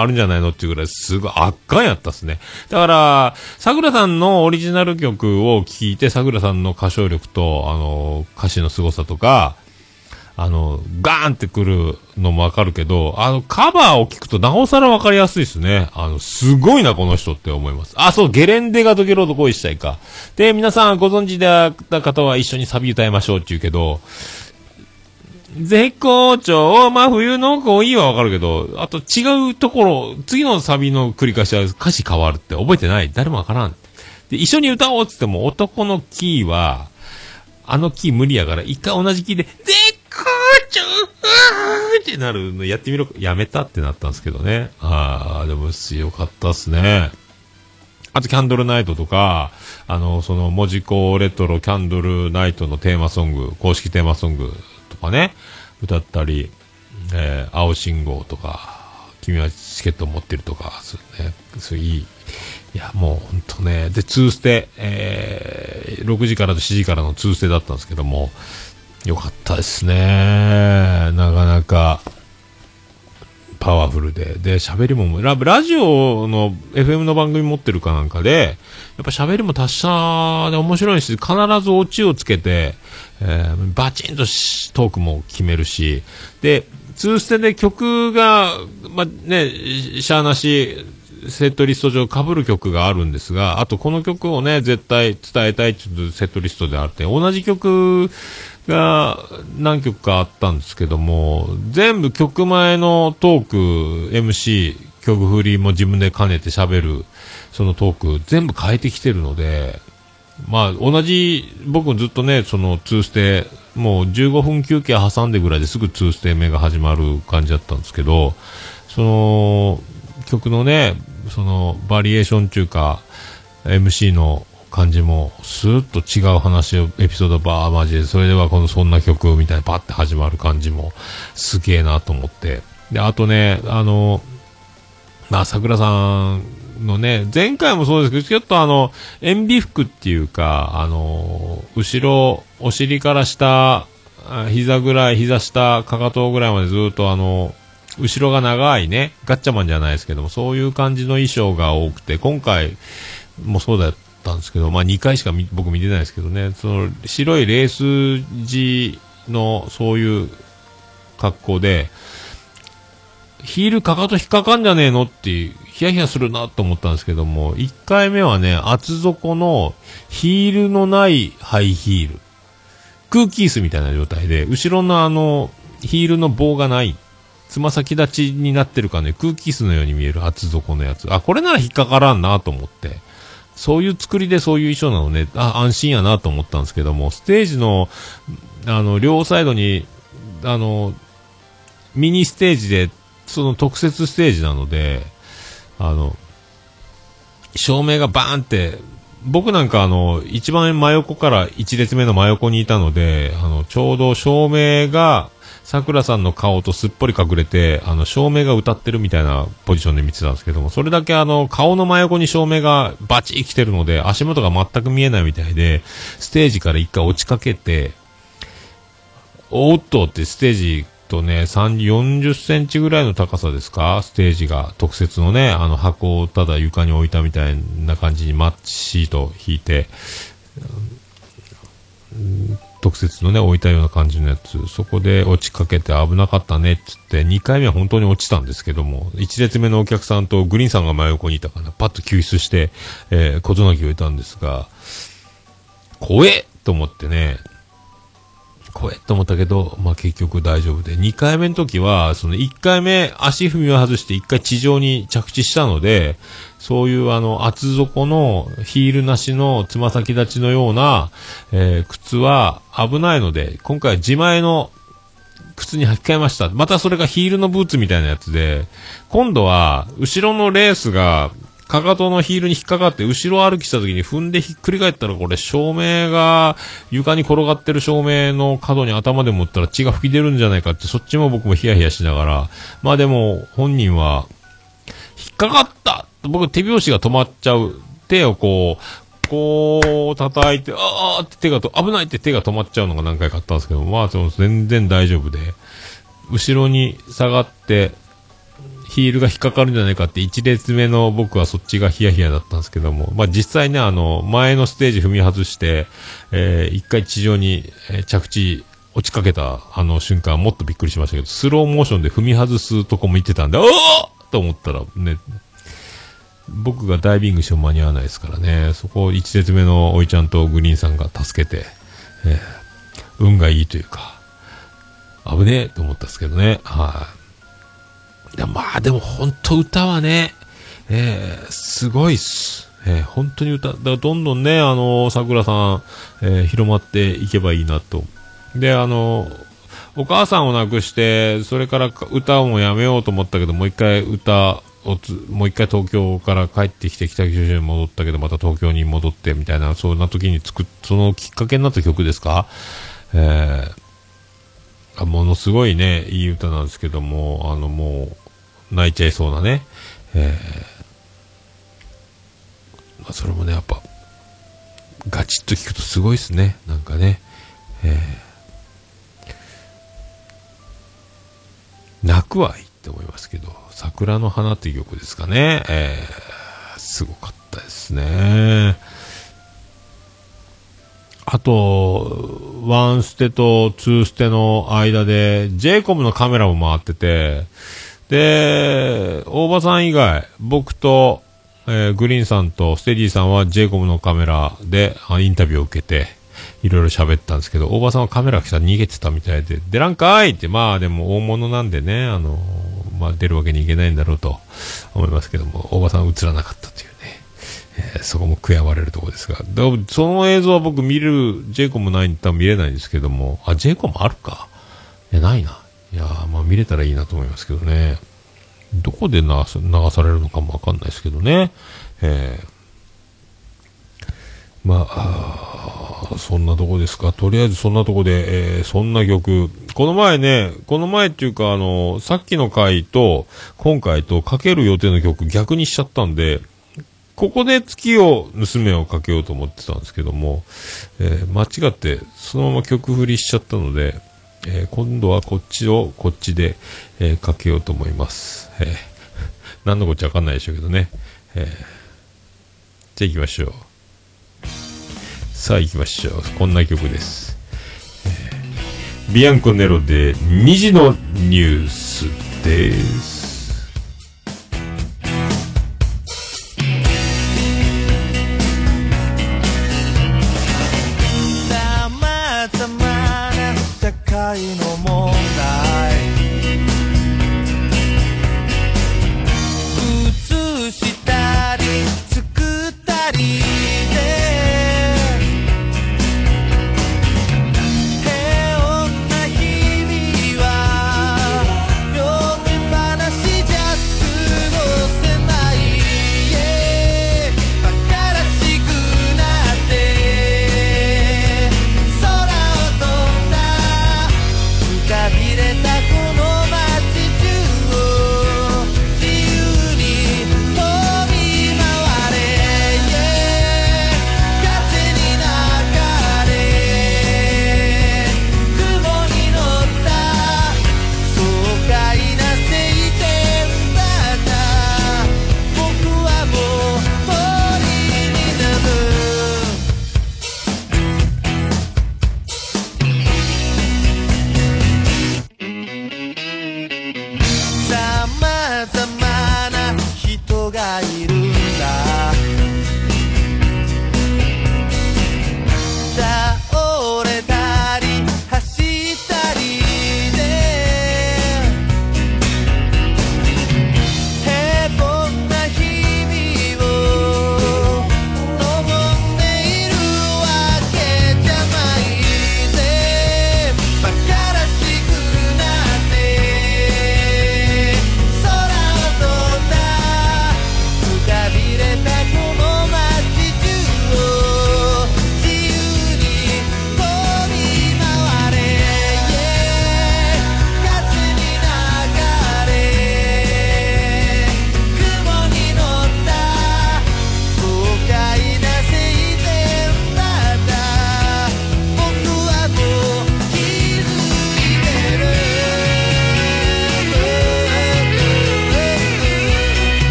あるんじゃないのっていうぐらいすごい圧巻やったっすね。だから、桜さんのオリジナル曲を聴いて、桜さんの歌唱力と、あの、歌詞の凄さとか、あの、ガーンってくるのもわかるけど、あの、カバーを聞くとなおさらわかりやすいですね。あの、すごいな、この人って思います。あ、そう、ゲレンデが解けろと恋したいか。で、皆さんご存知であった方は一緒にサビ歌いましょうって言うけど、絶好調、真冬の恋はわかるけど、あと違うところ、次のサビの繰り返しは歌詞変わるって覚えてない？誰もわからん。で、一緒に歌おうって言っても男のキーは、あのキー無理やから、一回同じキーで、絶好調うーってなるのやってみろ、やめたってなったんですけどね。ああ、でも強かったっすね。あと、キャンドルナイトとか、あの、その、文字工レトロキャンドルナイトのテーマソング、公式テーマソングとかね、歌ったり、えー、青信号とか、君はチケット持ってるとか、そうね、そういい、いや、もう本当ね、で、2ステ、えー、6時からと7時からの2ステだったんですけども、よかったですね。なかなか、パワフルで。で、喋りも、ララジオの FM の番組持ってるかなんかで、やっぱ喋りも達者で面白いし、必ずオチをつけて、えー、バチンとトークも決めるし、で、ツーステで曲が、まあ、ね、しゃーなし、セットリスト上被る曲があるんですが、あとこの曲をね、絶対伝えたいっていうセットリストであって、同じ曲が何曲かあったんですけども、全部曲前のトーク、MC、曲振りも自分で兼ねて喋る、そのトーク、全部変えてきてるので、まあ、同じ、僕もずっとね、その、ツーステ、もう15分休憩挟んでぐらいですぐツーステ目が始まる感じだったんですけど、その、曲のね、その、バリエーションっていうか、MC の感じも、スーッと違う話を、エピソードバーマジで、それではこのそんな曲みたいなパッて始まる感じも、すげえなと思って。で、あとね、あの、まあ、桜さんのね、前回もそうですけど、ちょっとあの、塩ビ服っていうか、あの、後ろ、お尻から下、あ膝ぐらい、膝下、かかとぐらいまでずっとあの、後ろが長いね、ガッチャマンじゃないですけども、そういう感じの衣装が多くて、今回もそうだったんですけど、まあ2回しか僕見てないですけどね、その白いレース地のそういう格好で、ヒールかかと引っかかんじゃねえのっていう、ヒヤヒヤするなと思ったんですけども、1回目はね、厚底のヒールのないハイヒール。空気椅子みたいな状態で、後ろのあの、ヒールの棒がない。つま先立ちになってるかね、空気椅子のように見える厚底のやつ。あ、これなら引っかからんなと思って。そういう作りでそういう衣装なのね、あ、安心やなと思ったんですけども、ステージの、あの、両サイドに、あの、ミニステージで、その特設ステージなので、あの、照明がバーンって、僕なんかあの、一番真横から一列目の真横にいたので、あの、ちょうど照明が、桜さんの顔とすっぽり隠れて、あの、照明が歌ってるみたいなポジションで見てたんですけども、それだけあの、顔の真横に照明がバチッ来てるので、足元が全く見えないみたいで、ステージから一回落ちかけて、おっとってステージとね、3、40センチぐらいの高さですか？ステージが特設のね、あの箱をただ床に置いたみたいな感じにマッチシート引いて、うん特設のね、置いたような感じのやつ、そこで落ちかけて危なかったねって言って、2回目は本当に落ちたんですけども、1列目のお客さんとグリーンさんが真横にいたから、パッと救出して、えー、小泣きを得たんですが、怖えと思ってね、怖えと思ったけど、まあ結局大丈夫で。2回目の時は、その1回目足踏みを外して1回地上に着地したので、そういうあの厚底のヒールなしのつま先立ちのような、えー靴は危ないので、今回は自前の靴に履き替えました。またそれがヒールのブーツみたいなやつで、今度は後ろのレースがかかとのヒールに引っかかって後ろ歩きした時に踏んでひっくり返ったらこれ照明が床に転がってる照明の角に頭でもったら血が吹き出るんじゃないかってそっちも僕もヒヤヒヤしながら。まあでも本人は引っかかった僕手拍子が止まっちゃう。手をこうこう叩いてあーって手がと危ないって手が止まっちゃうのが何回かあったんですけどまあその全然大丈夫で。後ろに下がってヒールが引っかかるんじゃないかって1列目の僕はそっちがヒヤヒヤだったんですけども、まあ実際ね、あの、前のステージ踏み外して、えー一回地上に、着地落ちかけたあの瞬間もっとびっくりしましたけど、スローモーションで踏み外すとこも行ってたんで、おーと思ったらね、僕がダイビングしても間に合わないですからね、そこを1列目のおいちゃんとグリーンさんが助けて、えー運がいいというか、危ねえと思ったんですけどね、はい。いや、まあでも本当歌はね、えー、すごいっす。えー、本当に歌、だからどんどんね、あの桜さん、えー広まっていけばいいなと。で、あのお母さんを亡くして、それから歌もやめようと思ったけど、もう一回歌をつ、もう一回東京から帰ってきて北九州に戻ったけど、また東京に戻ってみたいな、そんな時に作っ、そのきっかけになった曲ですか？えー、ものすごいね、いい歌なんですけども、あのもう、泣いちゃいそうなね、えーまあ、それもね、やっぱ、ガチッと聞くとすごいですね、なんかね、えー泣くはいいって思いますけど、桜の花っていう曲ですかね、えーすごかったですね。あと、ワンステとツーステの間で、ジェイコムのカメラも回ってて、で、大場さん以外、僕と、えーグリーンさんとステディさんはジェイコムのカメラでインタビューを受けて、いろいろ喋ったんですけど、大場さんはカメラ来たら逃げてたみたいで、出らんかいって、まあでも大物なんでね、あの、まあ出るわけにいけないんだろうと思いますけども、大場さん映らなかったというね。えーそこも悔やまれるところですが。でもその映像は僕見る、ジェイコムないんで多分見れないんですけども、あ、ジェイコムあるか？いや、ないな。いやーまあ見れたらいいなと思いますけどね。どこで流流されるのかもわかんないですけどね。えーまあ、そんなとこですか。とりあえずそんなとこで、えーそんな曲。この前ね、この前っていうか、あの、さっきの回と、今回とかける予定の曲逆にしちゃったんで、ここで月を盗めをかけようと思ってたんですけども、えー間違ってそのまま曲振りしちゃったので、えー今度はこっちをこっちで、えーかけようと思います。えー 何のこっちゃわかんないでしょうけどね。えーじゃあ行きましょう。さあ行きましょう。こんな曲です。えービアンコネロで2時のニュースです。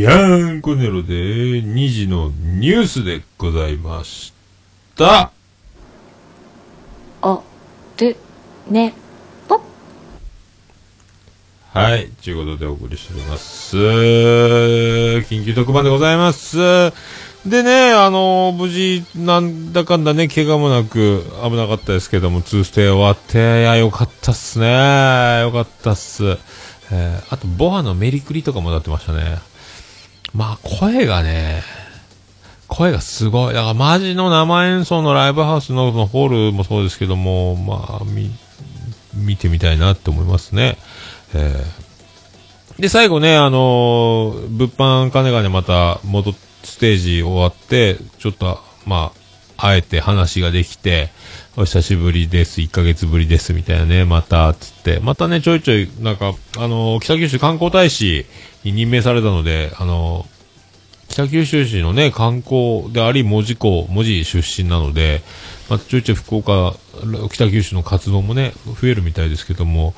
ビアンコネロで2時のニュースでございました。お、る、ね、ぽ。はい。ということでお送りしております。緊急特番でございます。でね、あの無事、なんだかんだね、怪我もなく、危なかったですけども、2ステ終わって、いや、よかったっすね。よかったっす。えーあと、ボアのメリクリとかもなってましたね。まあ、声がね、声がすごい。だから、マジの生演奏のライブハウスのホールもそうですけども、まあ、み、見てみたいなって思いますね。えーで、最後ね、あのー物販金がね、また、戻っ、ステージ終わって、ちょっと、まあ、あえて話ができて、お久しぶりです、1ヶ月ぶりです、みたいなね、また、つって、またね、ちょいちょい、なんか、あのー北九州観光大使に任命されたので、あの北九州市のね、観光であり、門司港、門司出身なので、まあ、ちょいちょい福岡、北九州の活動もね、増えるみたいですけども、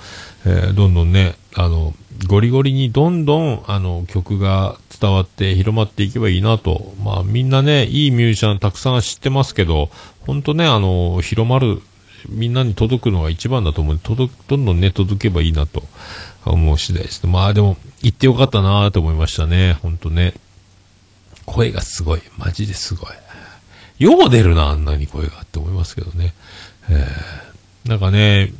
えーどんどんね、あの、ゴリゴリにどんどん、あの、曲が伝わって広まっていけばいいなと。まあ、みんなね、いいミュージシャンたくさん知ってますけど、本当ね、あの、広まる、みんなに届くのが一番だと思うんで、届く、どんどんね、届けばいいなと思う次第です。まあ、でも、行ってよかったなと思いましたね、ほんとね。声がすごい。マジですごい。よう出るな、あんなに声がって思いますけどね。えー、なんかね、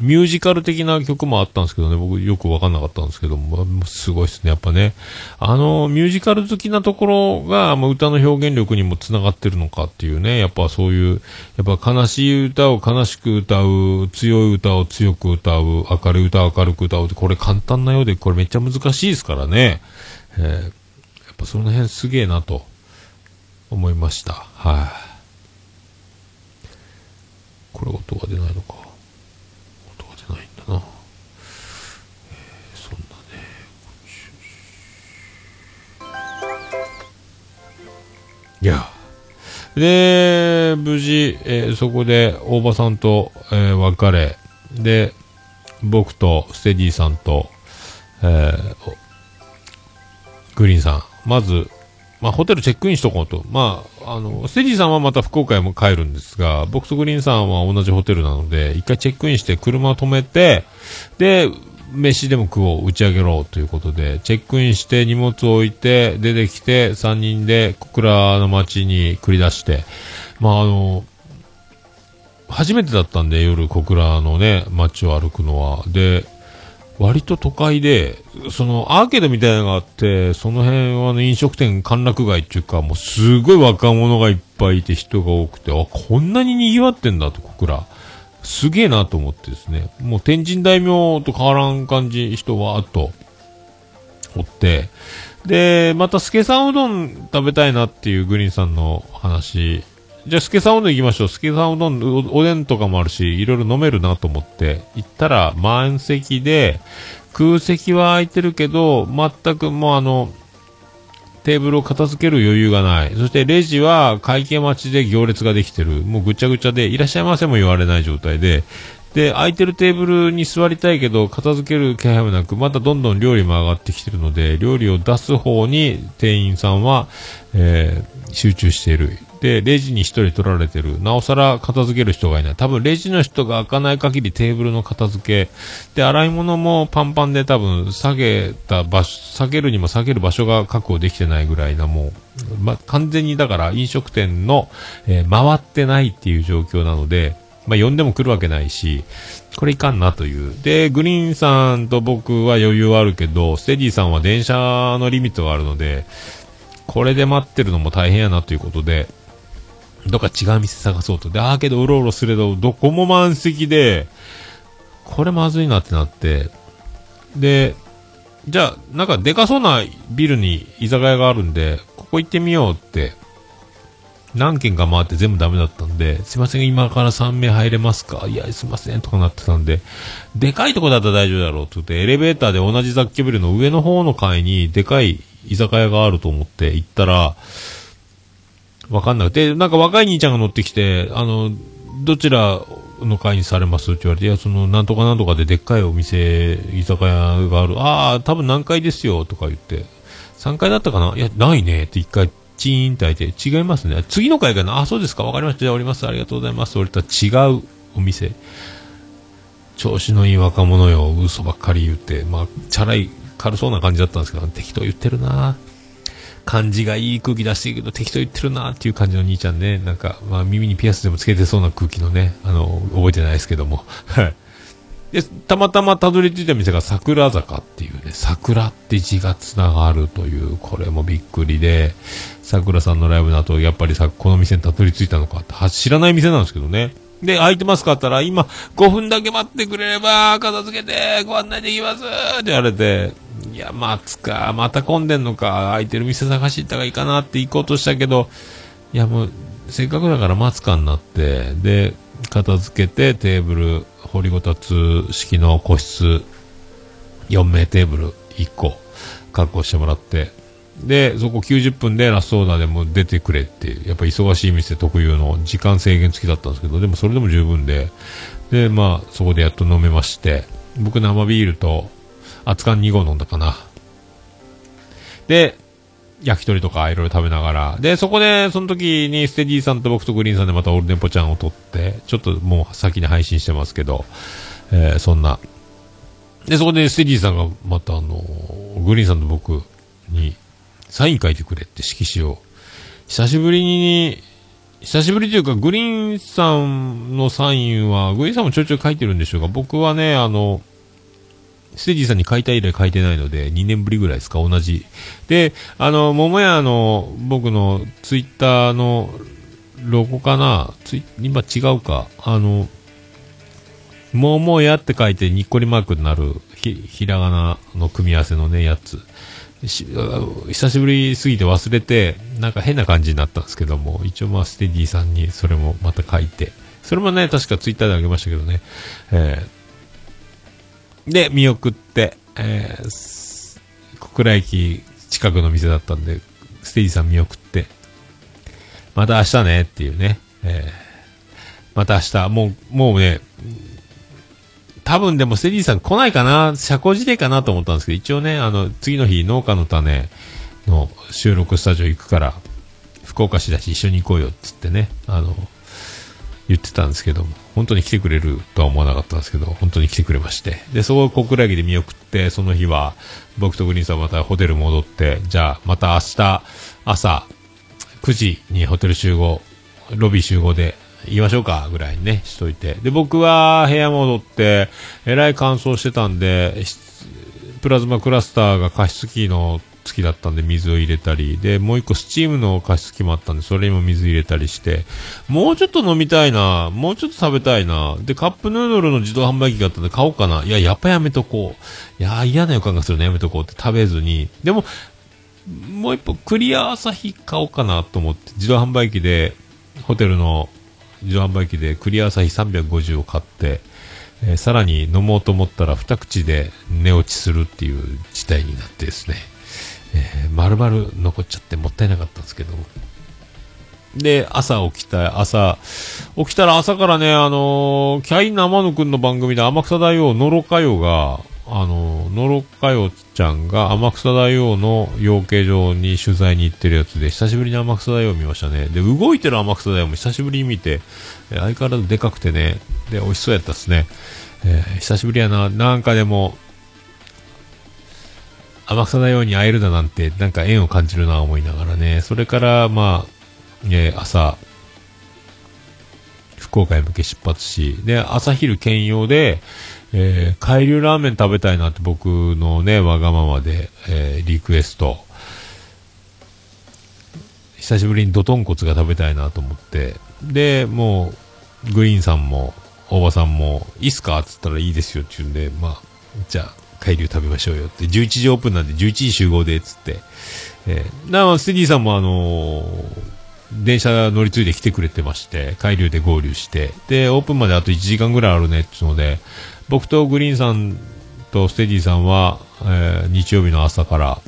ミュージカル的な曲もあったんですけどね、僕よくわかんなかったんですけども、すごいですね、やっぱね。あの、ミュージカル好きなところが、まあ、歌の表現力にもつながってるのかっていうね、やっぱそういう、やっぱ悲しい歌を悲しく歌う、強い歌を強く歌う、明るい歌を明るく歌うって、これ簡単なようで、これめっちゃ難しいですからね。えー、やっぱその辺すげえなと思いました。はい、これ音が出ないのか。な。えーそんなね。いや。で、無事、えーそこで大場さんと、えー別れ、で、僕とステディさんと、えーグリーンさん、まず、まあ、ホテルチェックインしとこうと。まあ、あの、ステディさんはまた福岡へも帰るんですが、僕とグリーンさんは同じホテルなので、一回チェックインして車を止めて、で、飯でも食おう、打ち上げろということで、チェックインして荷物を置いて、出てきて、3人で小倉の街に繰り出して、まあ、あの、初めてだったんで、夜小倉のね、街を歩くのは。で、割と都会で、そのアーケードみたいなのがあって、その辺は飲食店歓楽街っていうか、もうすごい若者がいっぱいいて人が多くて、あ、こんなに賑わってんだと、小倉。すげえなと思ってですね。もう天神大名と変わらん感じ、人はーっと、おって。で、また、スケさんうどん食べたいなっていうグリーンさんの話。じゃあ、スケさんうどん行きましょう。スケさんうどん、おおでんとかもあるし、いろいろ飲めるなと思って、行ったら満席で、空席は空いてるけど、全くもうあの、テーブルを片付ける余裕がない。そしてレジは会計待ちで行列ができてる。もうぐちゃぐちゃで、いらっしゃいませも言われない状態で、で、空いてるテーブルに座りたいけど、片付ける気配もなく、またどんどん料理も上がってきてるので、料理を出す方に店員さんは、えー集中している。で、レジに一人取られてる。なおさら片付ける人がいない。多分レジの人が開かない限りテーブルの片付け。で、洗い物もパンパンで多分下げた場所、下げるにも下げる場所が確保できてないぐらいなもう、ま、完全にだから飲食店の、えー回ってないっていう状況なので、まあ、呼んでも来るわけないし、これいかんなという。で、グリーンさんと僕は余裕はあるけど、ステディさんは電車のリミットがあるので、これで待ってるのも大変やなということで、どっか違う店探そうと。で、ああけどうろうろすれど、どこも満席で、これまずいなってなって、で、じゃあ、なんかでかそうなビルに居酒屋があるんで、ここ行ってみようって、何軒か回って全部ダメだったんで、すいません、今から3名入れますか？いや、すいません、とかなってたんで、でかいとこだったら大丈夫だろうって言って、エレベーターで同じ雑居ビルの上の方の階にでかい居酒屋があると思って行ったら、わかんなくて、なんか若い兄ちゃんが乗ってきて、あの、どちらの会にされます？って言われて、いや、その、なんとかなんとかででっかいお店、居酒屋がある。ああ、多分何階ですよ、とか言って。3回だったかな？いや、ないねって1回チーンって開いて、違いますね。次の回かなあ、そうですか。わかりました。じゃあおります。ありがとうございます。俺とは違うお店。調子のいい若者よ、嘘ばっかり言って、まあ、チャラい、軽そうな感じだったんですけど、適当言ってるな感じがいい空気出してるけど、適当言ってるなっていう感じの兄ちゃんね。なんか、まあ耳にピアスでもつけてそうな空気のね、あの、覚えてないですけども。はい。で、たまたまたどり着いた店が桜坂っていうね、桜って字が繋がるという、これもびっくりで、桜さんのライブの後、やっぱりさ、この店にたどり着いたのかって、は知らない店なんですけどね。で、空いてますかって言ったら、今、5分だけ待ってくれれば、片付けて、ご案内できますって言われて、いや、待つか、また混んでんのか、空いてる店探し行った方がいいかなって行こうとしたけど、いや、もう、せっかくだから待つかになって、で、片付けて、テーブル、掘りごたつ式の個室、4名テーブル1個、確保してもらって、で、そこ90分でラストオーダーでも出てくれって、やっぱ忙しい店特有の時間制限付きだったんですけど、でもそれでも十分で、で、まあ、そこでやっと飲めまして、僕生ビールと、熱燗2合飲んだかな。で、焼き鳥とかいろいろ食べながら、で、そこで、その時にステディさんと僕とグリーンさんでまたオールデンポちゃんを撮って、ちょっともう先に配信してますけど、えーそんな。で、そこでステディさんがまたあの、グリーンさんと僕にサイン書いてくれって色紙を。久しぶりに、久しぶりというか、グリーンさんのサインは、グリーンさんもちょいちょい書いてるんでしょうが、僕はね、あの、ステージさんに書いた以来書いてないので、2年ぶりぐらいですか、同じ。で、あの、桃屋の、僕のツイッターのロゴかな？ツイ今違うか。あの、桃屋って書いてにっこりマークになるひ、ひらがなの組み合わせのね、やつ。久しぶりすぎて忘れて、なんか変な感じになったんですけども、一応まあステディさんにそれもまた書いて、それもね、確かツイッターであげましたけどね、えーで、見送って、えー小倉駅近くの店だったんで、ステディさん見送って、また明日ねっていうね、えーまた明日、もう、もうね、多分でもステディさん来ないかな社交辞令かなと思ったんですけど、一応ね、あの、次の日、農家の種の収録スタジオ行くから、福岡市だし一緒に行こうよっつってね、あの、言ってたんですけども、本当に来てくれるとは思わなかったんですけど、本当に来てくれまして。で、そこを小倉駅で見送って、その日は、僕とグリーンさんまたホテル戻って、じゃあ、また明日、朝、9時にホテル集合、ロビー集合で言いましょうか、ぐらいにね、しといて。で、僕は部屋戻って、えらい乾燥してたんで、プラズマクラスターが加湿器の付きだったんで水を入れたり、で、もう一個スチームの加湿器もあったんで、それにも水入れたりして、もうちょっと飲みたいな、もうちょっと食べたいな、で、カップヌードルの自動販売機があったんで買おうかな。いや、やっぱやめとこう。いや、嫌な予感がするのやめとこうって。食べずに、でも、もう一歩クリア朝日買おうかなと思って、自動販売機で、ホテルの自動販売機でクリア朝日350を買って、えーさらに飲もうと思ったら二口で寝落ちするっていう事態になってですね、えー、丸々残っちゃってもったいなかったんですけど、で、朝起きた、朝、起きたら朝からね、あのーキャイン生野くんの番組で天草大王、野呂佳代が、あのー野呂佳代ちゃんが天草大王の養鶏場に取材に行ってるやつで、久しぶりに天草大王見ましたね。で、動いてる天草大王も久しぶりに見て、相変わらずでかくてね、で、美味しそうやったっすね。えー久しぶりやな、なんかでも、天草大王に会えるだなんて、なんか縁を感じるな思いながらね、それから、まあ、えー朝、福岡へ向け出発し、で、朝昼兼用で、えー海流ラーメン食べたいなって僕のね、わがままで、えーリクエスト。久しぶりにドトンコツが食べたいなと思って、で、もう、グリーンさんも、大場さんも、いいっすか？って言ったらいいですよって言うんで、まあ、じゃあ、海流食べましょうよって、11時オープンなんで11時集合で、っつって、えー、だからステディさんもあのー電車乗り継いで来てくれてまして、海流で合流して、で、オープンまであと1時間ぐらいあるねっていうので、僕とグリーンさんとステディさんは、えー日曜日の朝から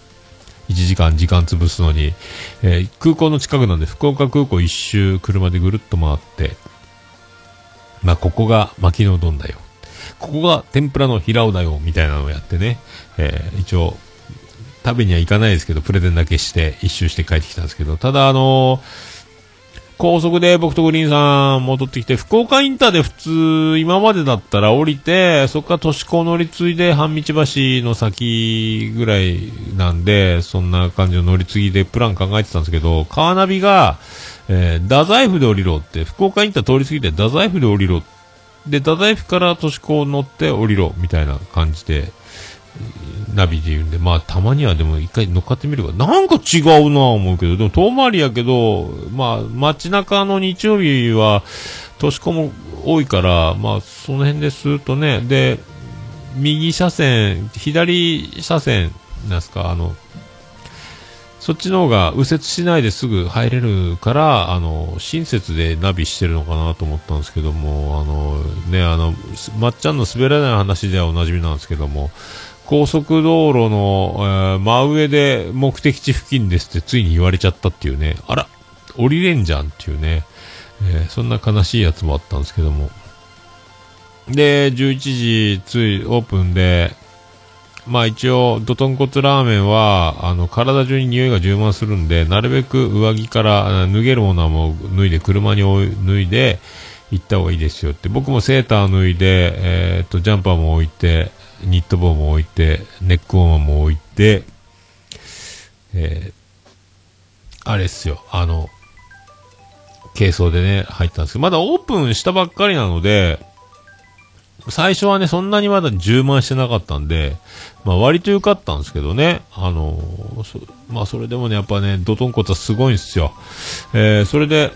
1時間時間潰すのに、えー空港の近くなんで、福岡空港一周車でぐるっと回って、まあ、ここが牧野丼だよ。ここが天ぷらの平尾だよ、みたいなのをやってね、えー一応、食べには行かないですけど、プレゼンだけして、一周して帰ってきたんですけど、ただあのー高速で僕とグリーンさん戻ってきて、福岡インターで普通、今までだったら降りて、そこから都市高乗り継いで、半道橋の先ぐらいなんで、そんな感じの乗り継ぎでプラン考えてたんですけど、カーナビが、えー、太宰府で降りろって、福岡インター通り過ぎて太宰府で降りろって。で、太宰府から都市高乗って降りろ、みたいな感じで、ナビで言うんで、まあ、たまにはでも一回乗っかってみるか。なんか違うなぁ思うけど、でも遠回りやけど、まあ、街中の日曜日は、都市高も多いから、まあ、その辺でするとね、で、右車線、左車線、なんですか、あの、そっちの方が右折しないですぐ入れるから、あの、親切でナビしてるのかなと思ったんですけども、あの、ね、あの、まっちゃんの滑らない話ではおなじみなんですけども、高速道路の、えー真上で目的地付近ですってついに言われちゃったっていうね、あら、降りれんじゃんっていうね、えーそんな悲しいやつもあったんですけども。で、11時ついオープンで、まあ一応、ドトンコツラーメンは、あの、体中に匂いが充満するんで、なるべく上着から脱げるものはもう脱いで、車に脱いで、行った方がいいですよって。僕もセーター脱いで、えーっと、ジャンパーも置いて、ニット帽も置いて、ネックウォーマーも置いて、えーあれっすよ、あの、軽装でね、入ったんですけど、まだオープンしたばっかりなので、最初はね、そんなにまだ充満してなかったんで、まあ割と良かったんですけどね、あのーまあそれでもね、やっぱね、ドトンコツはすごいんですよ。えーそれで、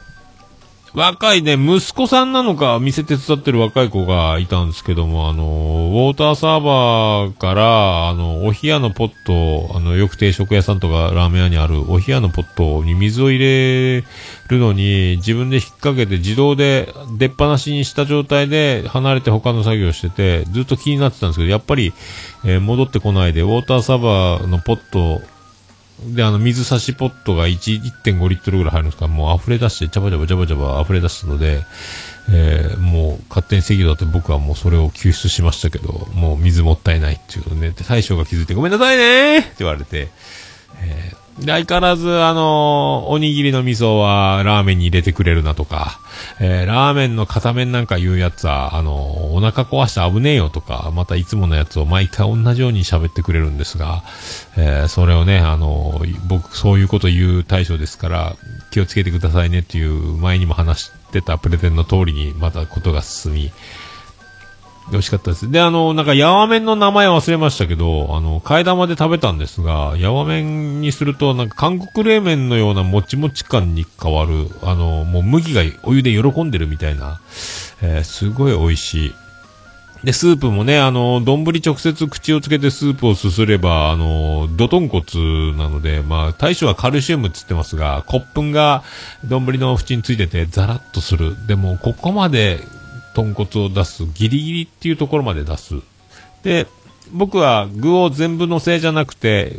若いね、息子さんなのか、店手伝ってる若い子がいたんですけども、あの、ウォーターサーバーから、あの、お冷やのポット、あの、よく定食屋さんとかラーメン屋にあるお冷やのポットに水を入れるのに、自分で引っ掛けて自動で出っ放しにした状態で離れて他の作業してて、ずっと気になってたんですけど、やっぱり、えー戻ってこないで、ウォーターサーバーのポットで、あの、水差しポットが1、1.5リットルぐらい入るんですか？ら、もう溢れ出して、ちゃばちゃばちゃばちゃば溢れ出したので、えーもう勝手に席だって僕はもうそれを救出しましたけど、もう水もったいないっていうのね、で、大将が気づいて、ごめんなさいねーって言われて、えー、相変わらず、あのーおにぎりの味噌はラーメンに入れてくれるなとか、えーラーメンの片面なんか言うやつは、あのーお腹壊して危ねえよとか、またいつものやつを毎回同じように喋ってくれるんですが、えそれをね、あの僕、そういうこと言う対象ですから、気をつけてくださいねっていう前にも話してたプレゼンの通りにまたことが進み、美味しかったです。で、あの、なんか、ヤワ麺の名前忘れましたけど、あの、替え玉で食べたんですが、ヤワ麺にすると、なんか、韓国冷麺のようなもちもち感に変わる、あの、もう麦がお湯で喜んでるみたいな、えーすごい美味しい。で、スープもね、あの、丼直接口をつけてスープをすすれば、あの、ドトンコツなので、まあ、対処はカルシウムって言ってますが、骨粉が丼の縁についててザラッとする。でも、ここまで豚骨を出す。ギリギリっていうところまで出す。で、僕は具を全部乗せじゃなくて、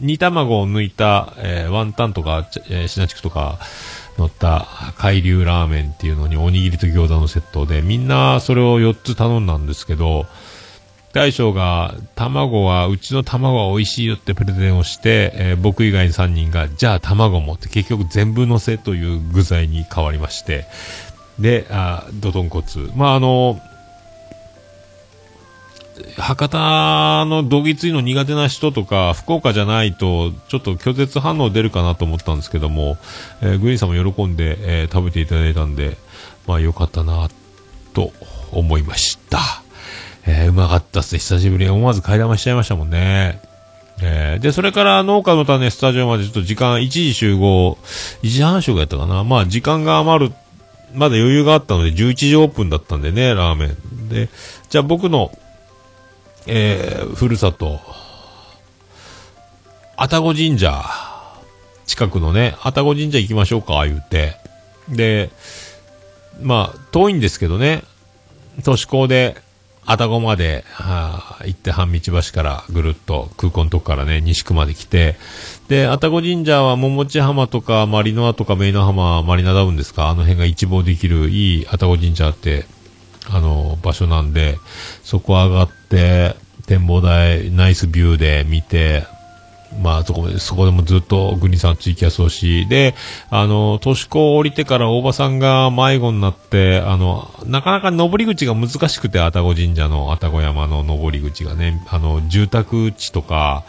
煮卵を抜いた、えーワンタンとか、えーシナチクとか乗った海流ラーメンっていうのにおにぎりと餃子のセットで、みんなそれを4つ頼んだんですけど、大将が、卵は、うちの卵は美味しいよってプレゼンをして、えー僕以外に3人が、じゃあ卵もって結局全部乗せという具材に変わりまして、で、あドトンコツ。まあ、あの、博多のどぎついの苦手な人とか、福岡じゃないと、ちょっと拒絶反応出るかなと思ったんですけども、えーグリーンさんも喜んで、えー食べていただいたんで、まあ良かったな、と思いました。えーうまかったっすね。久しぶりに思わず買い玉しちゃいましたもんね。えーで、それから農家の種スタジオまでちょっと時間、1時集合、1時半集合やったかな。まあ時間が余る、まだ余裕があったので11時オープンだったんでね、ラーメン。で、じゃあ僕の、えー、ふるさと、愛宕神社、近くのね、愛宕神社行きましょうか、言うて。で、まあ、遠いんですけどね、都市高で、愛宕まで、はあ、行って半道橋からぐるっと空港のとこからね、西区まで来て、で、愛宕神社は桃地浜とかマリノアとかメイノ浜、マリナダウンですか？あの辺が一望できるいい愛宕神社って、あの、場所なんで、そこ上がって、展望台、ナイスビューで見て、まあ、そこで、そこでもずっとグリーンさんツイキャスをし、で、あの、年子を降りてから大場さんが迷子になって、あの、なかなか登り口が難しくて、愛宕神社の愛宕山の登り口がね、あの、住宅地とか、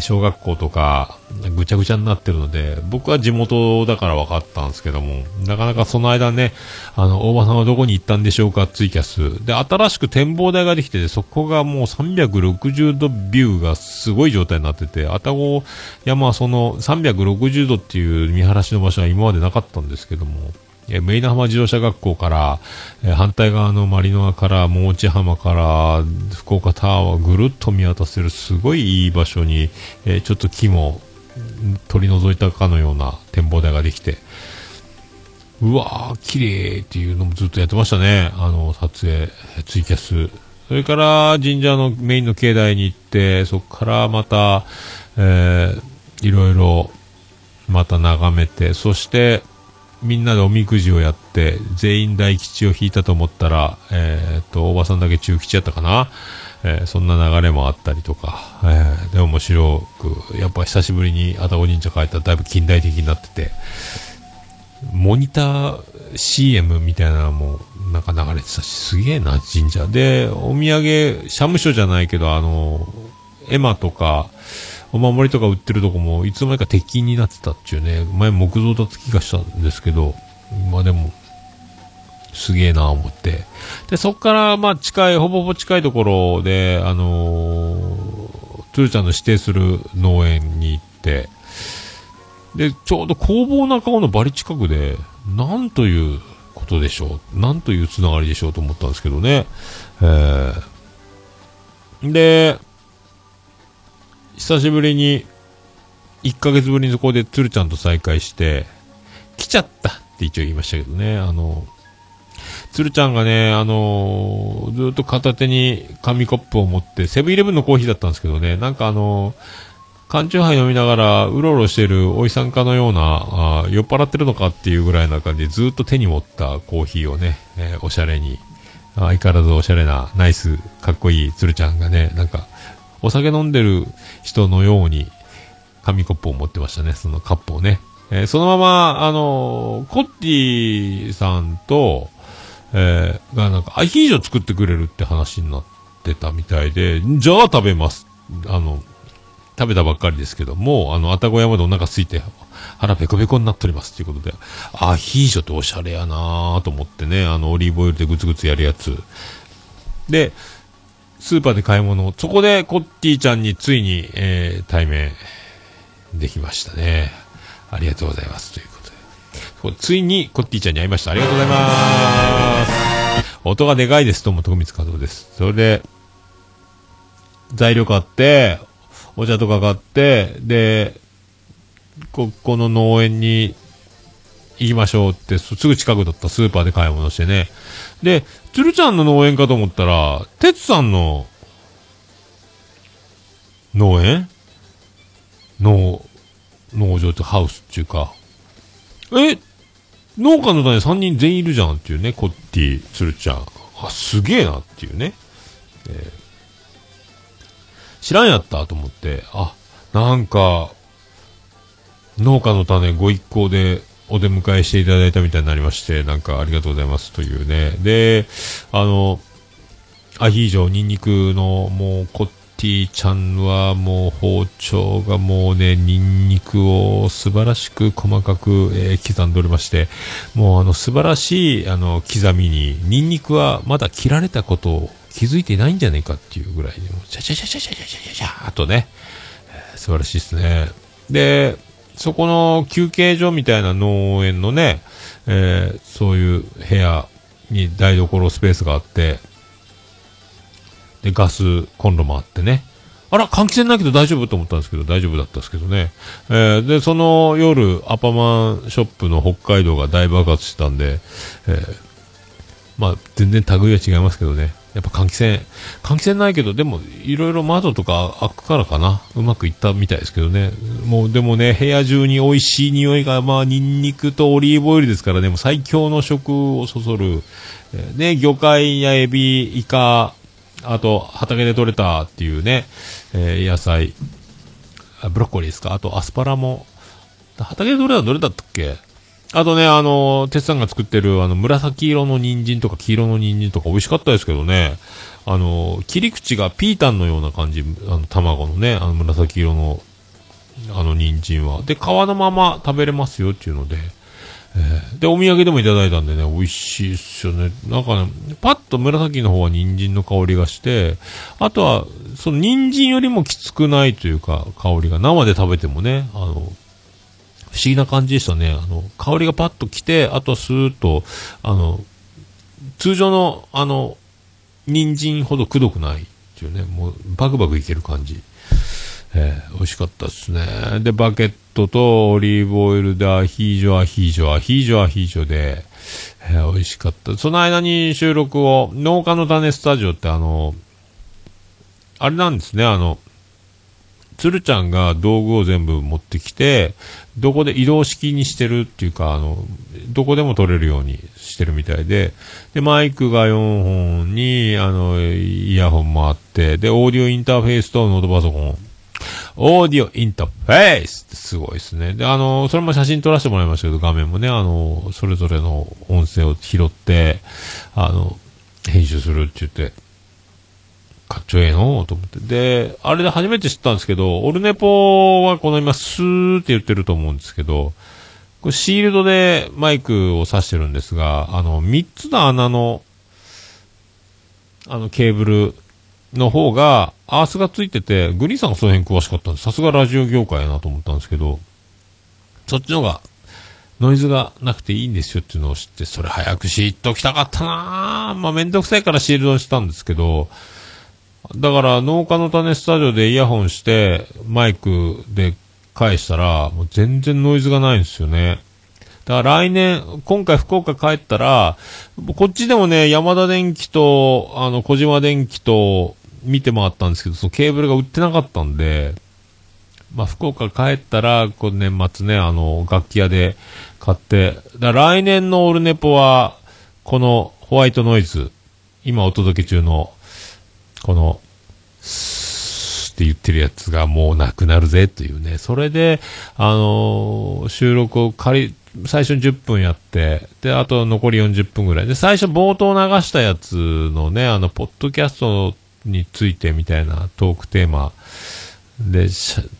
小学校とか、ぐちゃぐちゃになってるので、僕は地元だから分かったんですけども、なかなかその間ね、あの、大場さんはどこに行ったんでしょうか、ツイキャス。で、新しく展望台ができてて、そこがもう360度ビューがすごい状態になってて、愛宕山はその360度っていう見晴らしの場所は今までなかったんですけども、えメイナ浜自動車学校から、え反対側のマリノアから、モーチ浜から、福岡タワーをぐるっと見渡せるすごいいい場所に、えーちょっと木も取り除いたかのような展望台ができて、うわー、綺麗っていうのもずっとやってましたね。あの、撮影、ツイキャス。それから、神社のメインの境内に行って、そこからまた、えー、いろいろ、また眺めて、そして、みんなでおみくじをやって、全員大吉を引いたと思ったら、えーっと、おばさんだけ中吉やったかな？えーそんな流れもあったりとか、えーで、面白く、やっぱ久しぶりに愛宕神社帰ったらだいぶ近代的になってて、モニター CM みたいなのもなんか流れてたし、すげえな、神社。で、お土産、社務所じゃないけど、あの、絵馬とか、お守りとか売ってるとこも、いつの間にか鉄筋になってたっていうね、前木造だった気がしたんですけど、まあでも、すげえな思って。で、そっから、まあ近い、ほぼほぼ近いところで、あのー、鶴ちゃんの指定する農園に行って、で、ちょうど工房中尾のバリ近くで、なんということでしょう。なんというつながりでしょうと思ったんですけどね。えー、で、久しぶりに、1ヶ月ぶりにそこで鶴ちゃんと再会して、来ちゃったって一応言いましたけどね。あの、鶴ちゃんがね、あのずっと片手に紙コップを持って、セブンイレブンのコーヒーだったんですけどね、なんかあの缶チューハイ飲みながら、うろうろしてるおじさんかのような、あ酔っ払ってるのかっていうぐらいな感じで、ずっと手に持ったコーヒーをね、えーおしゃれに、相変わらずおしゃれな、ナイス、かっこいい鶴ちゃんがね、なんか、お酒飲んでる人のように、紙コップを持ってましたね、そのカップをね。えーそのまま、あのコッティさんと、えーがなんかアヒージョ作ってくれるって話になってたみたいで、じゃあ食べます。あの、食べたばっかりですけども、あの、愛宕山でお腹空いて、腹ペコペコになっておりますということで、アヒージョっておしゃれやなぁと思ってね、あの、オリーブオイルでグツグツやるやつ。で、スーパーで買い物を、そこでコッティちゃんについに、えー対面できましたね。ありがとうございます。ということで。ついにコッティちゃんに会いました。ありがとうございます。音がでかいです。どうも、徳光和夫です。それで、材料買って、お茶とか買って、で、ここの農園に行きましょうって、すぐ近くだったスーパーで買い物してね。で、鶴ちゃんの農園かと思ったら、哲さんの農園？農、農場ってハウスっていうか、え農家の種3人全員いるじゃんっていうね、コッティ、鶴ちゃん。あ、すげえなっていうね。えー知らんやったと思って、あ、なんか、農家の種ご一行でお出迎えしていただいたみたいになりまして、なんかありがとうございますというね。で、あの、アヒージョ、ニンニクのもうコッティちゃんはもう包丁がもうね、ニンニクを素晴らしく細かく、えー刻んでおりまして、もうあの素晴らしいあの刻みに、ニンニクはまだ切られたことを気づいてないんじゃないかっていうぐらいで、もうシャシャシャシャシャシャシャシャシャーとね、えー素晴らしいですね。で、そこの休憩所みたいな農園のね、えーそういう部屋に台所スペースがあって、で、ガスコンロもあってね。あら、換気扇ないけど大丈夫と思ったんですけど、大丈夫だったんですけどね。えーで、その夜、アパマンショップの北海道が大爆発したんで、えーまあ、全然類は違いますけどね。やっぱ換気扇、換気扇ないけど、でも、いろいろ窓とか開くからかな。うまくいったみたいですけどね。もう、でもね、部屋中に美味しい匂いが、まあ、ニンニクとオリーブオイルですからね、もう最強の食をそそる。えーね、魚介やエビ、イカ、あと、畑で採れたっていうね、えー野菜、ブロッコリーですか？あとアスパラも、畑でどれだ、どれだったっけ？あとね、あの、鉄さんが作ってる、あの、紫色の人参とか黄色の人参とか美味しかったですけどね、あの、切り口がピータンのような感じ、あの、卵のね、あの、紫色の、あの、人参は。で、皮のまま食べれますよっていうので、えーで、お土産でもいただいたんでね、美味しいっすよね。なんかね、パッと紫の方は人参の香りがして、あとは、その人参よりもきつくないというか、香りが生で食べてもね、あの、不思議な感じでしたね。あの、香りがパッと来て、あとはスーッと、あの、通常の、あの、人参ほどくどくないっていうね、もう、バクバクいける感じ。えー美味しかったですね。で、バケットとオリーブオイルでアヒージョ、アヒージョ、アヒージョ、アヒージョで、えー美味しかった。その間に収録を、農家の種スタジオってあの、あれなんですね、あの、鶴ちゃんが道具を全部持ってきて、どこで移動式にしてるっていうか、あの、どこでも撮れるようにしてるみたいで、で、マイクが4本に、あの、イヤホンもあって、で、オーディオインターフェースとノートパソコン。オーディオインターフェースってすごいですね。で、あの、それも写真撮らせてもらいましたけど、画面もね、あの、それぞれの音声を拾って、あの、編集するって言って、かっちょええのと思って。で、あれで初めて知ったんですけど、オルネポはこの今、スーって言ってると思うんですけど、これシールドでマイクを挿してるんですが、あの、3つの穴の、あの、ケーブルの方が、アースがついてて、グリーンさんがその辺詳しかったんです。さすがラジオ業界やなと思ったんですけど、そっちの方が、ノイズがなくていいんですよっていうのを知って、それ早く知っときたかったなぁ。まあ、めんどくさいからシールドにしたんですけど、だから、農家の種スタジオでイヤホンして、マイクで返したら、もう全然ノイズがないんですよね。だから来年、今回福岡帰ったら、こっちでもね、山田電機と、あの、小島電機と見て回ったんですけど、そのケーブルが売ってなかったんで、まあ、福岡帰ったら、こう年末ね、あの、楽器屋で買って、だ来年のオルネポは、このホワイトノイズ、今お届け中の、この、スって言ってるやつがもうなくなるぜというね。それで、あのー収録を仮、最初に10分やって、で、あと残り40分ぐらい。で、最初冒頭流したやつのね、あの、ポッドキャストについてみたいなトークテーマで、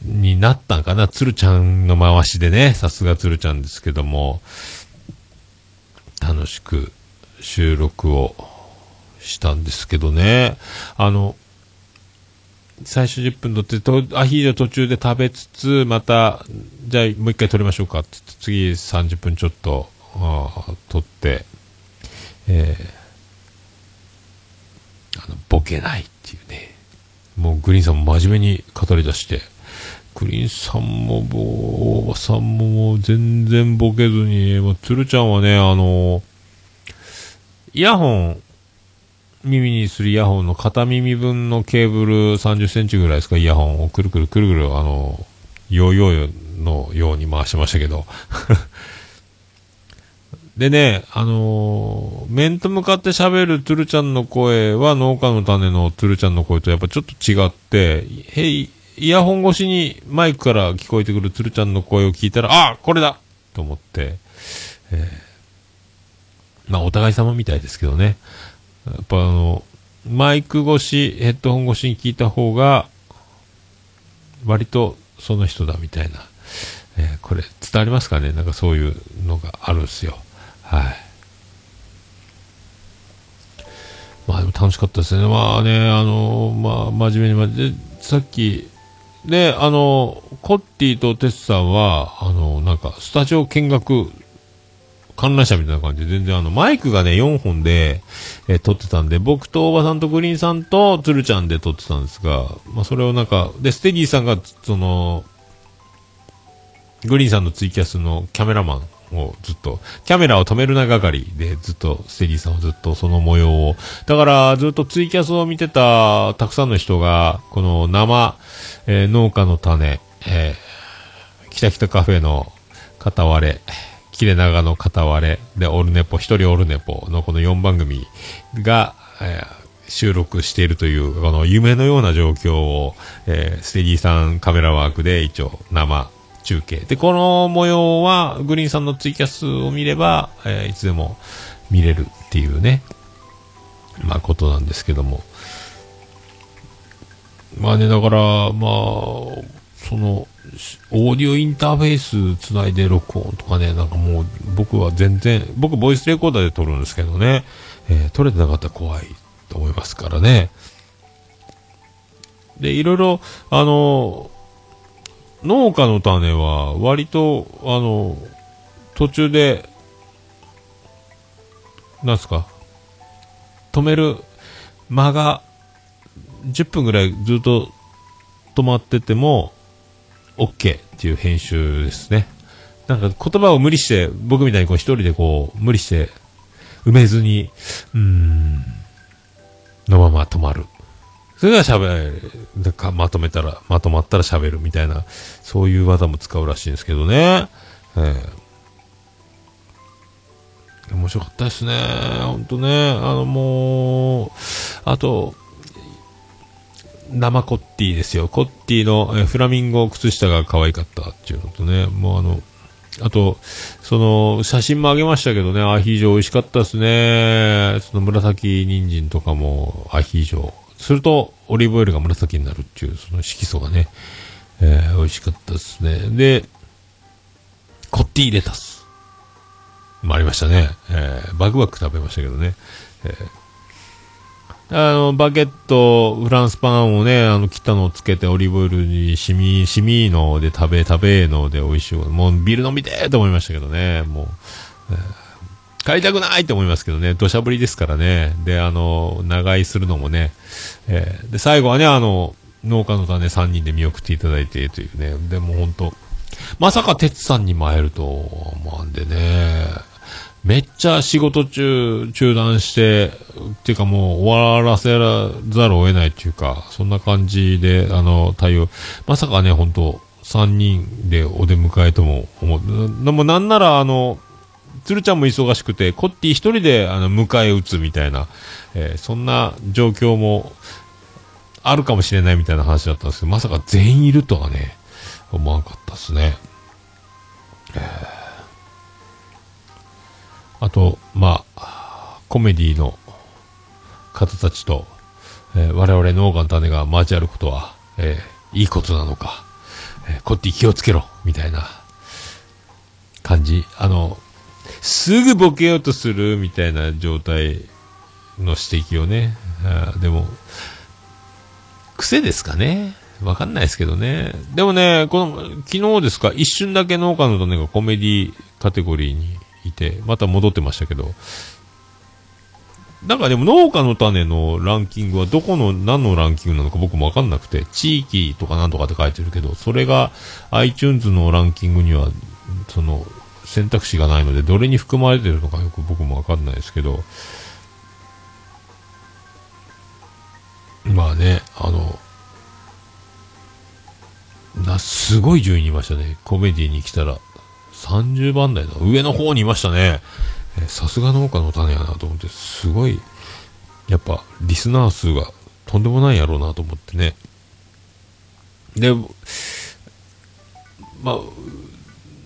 になったんかな。鶴ちゃんの回しでね、さすが鶴ちゃんですけども、楽しく収録をしたんですけどね。あの、最初10分撮って、とアヒージョ途中で食べつつ、また、じゃあもう一回撮りましょうかって言って、次30分ちょっと、あ撮って、えーあの、ボケないっていうね。もうグリーンさんも真面目に語り出して、グリーンさんも、もう、大場さんも全然ボケずに、もう、鶴ちゃんはね、あの、イヤホン、耳にするイヤホンの片耳分のケーブル30センチぐらいですか、イヤホンをくるくるくるくる、あの、ヨーヨーのように回してましたけど。でね、あのー面と向かって喋るつるちゃんの声は農家の種のつるちゃんの声とやっぱちょっと違って、へい、イヤホン越しにマイクから聞こえてくるつるちゃんの声を聞いたら、あこれだと思って、えーまあお互い様みたいですけどね。やっぱあの、マイク越し、ヘッドホン越しに聞いた方が、割とその人だみたいな。えーこれ伝わりますかね？なんかそういうのがあるんですよ。はい。まあでも楽しかったですね。まあね、あの、まあ真面目に、まで、さっき、で、あの、コッティとテツさんは、あの、なんか、スタジオ見学、観覧車みたいな感じで、全然あの、マイクがね、4本で、えー撮ってたんで、僕とおばさんとグリーンさんとつるちゃんで撮ってたんですが、まあそれをなんか、で、ステディさんが、その、グリーンさんのツイキャスのキャメラマンをずっと、キャメラを止めるな係でずっと、ステディさんはずっとその模様を、だからずっとツイキャスを見てたたくさんの人が、この生、えー農家の種、えー、きたきたカフェの片割れ、切れ長の片割れ、で、オルネポ、一人オルネポのこの4番組が、えー収録しているという、この夢のような状況を、えーステディさんカメラワークで一応生中継。で、この模様は、グリーンさんのツイキャスを見れば、えーいつでも見れるっていうね、まあことなんですけども。まあね、だから、まあ、その、オーディオインターフェースつないで録音とかね、なんかもう僕は全然、僕ボイスレコーダーで撮るんですけどね、えー撮れてなかったら怖いと思いますからね。で、いろいろ、あの、農家の種は割と、あの、途中で、なんすか、止める間が10分ぐらいずっと止まってても OK っていう編集ですね。なんか言葉を無理して、僕みたいにこう一人でこう無理して埋めずに、うーん、のまま止まる。それが喋る。かまとめたら、まとまったら喋るみたいな、そういう技も使うらしいんですけどね。ええ面白かったですね。ほんとね。あのもう、あと、生コッティですよ。コッティのフラミンゴ靴下が可愛かったっていうのとね。もうあの、あと、その、写真もあげましたけどね、アヒージョ美味しかったですね。その紫人参とかもアヒージョ。すると、オリーブオイルが紫になるっていう、その色素がね、えー、美味しかったですね。で、コッティレタス。もありましたね。えー、バクバク食べましたけどね。えーあの、バゲット、フランスパンをね、あの、切ったのをつけて、オリーブオイルにしみ、しみので食べ、食べので美味しい。もうビール飲みてーと思いましたけどね、もう、えー帰りたくないと思いますけどね、土砂降りですからね。で、あの、長居するのもね、えーで、最後はね、あの、農家の種3人で見送っていただいてというね、でも本当まさか哲さんにも会えると思うんでね、めっちゃ仕事中、中断して、っていうかもう終わらせざるを得ないっていうか、そんな感じで、あの、対応。まさかね、本当3人でお出迎えとも思う。でもなんなら、あの、鶴ちゃんも忙しくて、コッティ一人で、あの、迎え撃つみたいな、えーそんな状況も、あるかもしれないみたいな話だったんですけど、まさか全員いるとはね、思わなかったですね。あと、まあ、コメディの方たちと、えー我々農家の種が交わることは、えーいいことなのか、えーこって気をつけろ、みたいな感じ。あの、すぐボケようとするみたいな状態の指摘をね、あでも、癖ですかねわかんないですけどね。でもね、この、昨日ですか、一瞬だけ農家の種がコメディカテゴリーにいて、また戻ってましたけど、なんかでも農家の種のランキングはどこの何のランキングなのか僕もわかんなくて、地域とかなんとかって書いてるけど、それが iTunes のランキングには、その、選択肢がないので、どれに含まれてるのかよく僕もわかんないですけど、まあね、あの、な、すごい順位にいましたね。コメディに来たら。30番台の上の方にいましたね。さすが農家の種やなと思って、すごい、やっぱ、リスナー数がとんでもないやろうなと思ってね。で、まあ、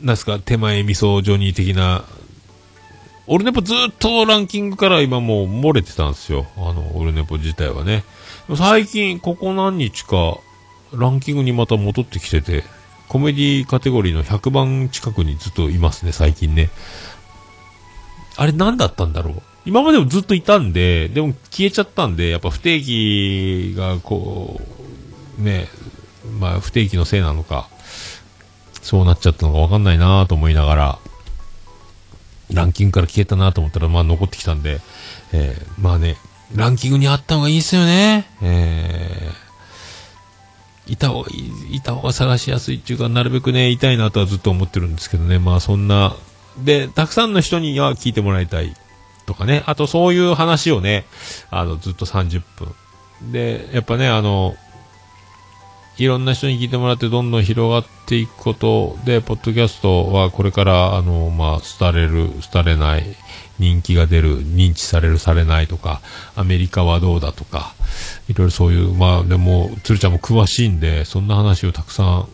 なんすか、手前味噌ジョニー的な、オルネポずっとランキングから今もう漏れてたんですよ。あの、オルネポ自体はね。最近、ここ何日か、ランキングにまた戻ってきてて、コメディカテゴリーの100番近くにずっといますね、最近ね。あれ何だったんだろう今までもずっといたんで、でも消えちゃったんで、やっぱ不定期がこう、ね、まあ不定期のせいなのか、そうなっちゃったのかわかんないなと思いながら、ランキングから消えたなと思ったら、まあ残ってきたんで、えーまあね、ランキングにあった方がいいですよね。えーいた方がいい、いた方が探しやすいっていうか、なるべくね、いたいなとはずっと思ってるんですけどね。まあそんな、で、たくさんの人には聞いてもらいたいとかね。あとそういう話をね、あの、ずっと30分。で、やっぱね、あの、いろんな人に聞いてもらってどんどん広がっていくことで、ポッドキャストはこれから、あの、まあ、廃れる、廃れない、人気が出る、認知される、されないとか、アメリカはどうだとか、いろいろそういう、まあ、でも、鶴ちゃんも詳しいんで、そんな話をたくさん、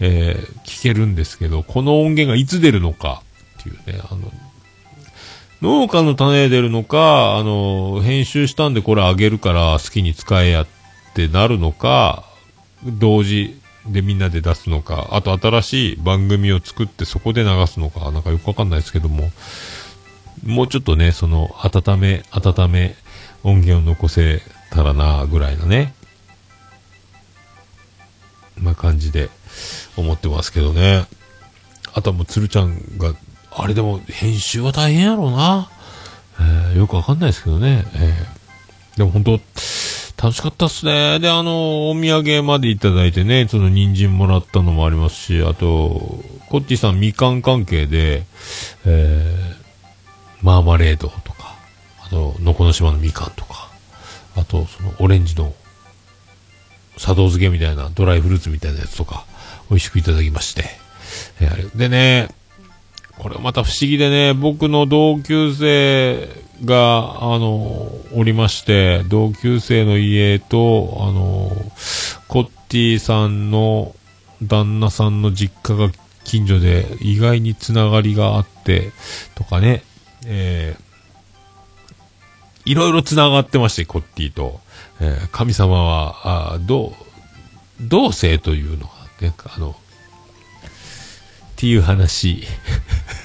えー聞けるんですけど、この音源がいつ出るのかっていうね、あの、農家の種出るのか、あの、編集したんでこれあげるから好きに使えやってなるのか、同時でみんなで出すのか、あと新しい番組を作ってそこで流すのか、なんかよくわかんないですけども、もうちょっとね、その、温め、温め、音源を残せたらな、ぐらいのね、まあ感じで思ってますけどね。あとはもう鶴ちゃんが、あれでも編集は大変やろうな。えーよくわかんないですけどね。えーでも本当、楽しかったっすね。で、あの、お土産までいただいてね、その人参もらったのもありますし、あと、コッティさんみかん関係で、えマーマレードとか、あと、のこの島のみかんとか、あと、そのオレンジの砂糖漬けみたいな、ドライフルーツみたいなやつとか、美味しくいただきまして。でね、これまた不思議でね、僕の同級生が、あの、おりまして、同級生の家と、あの、コッティさんの旦那さんの実家が近所で意外につながりがあって、とかね、えーいろいろつながってまして、コッティと。えー神様は、あどう、同性というのが、ね、あの、っていう話。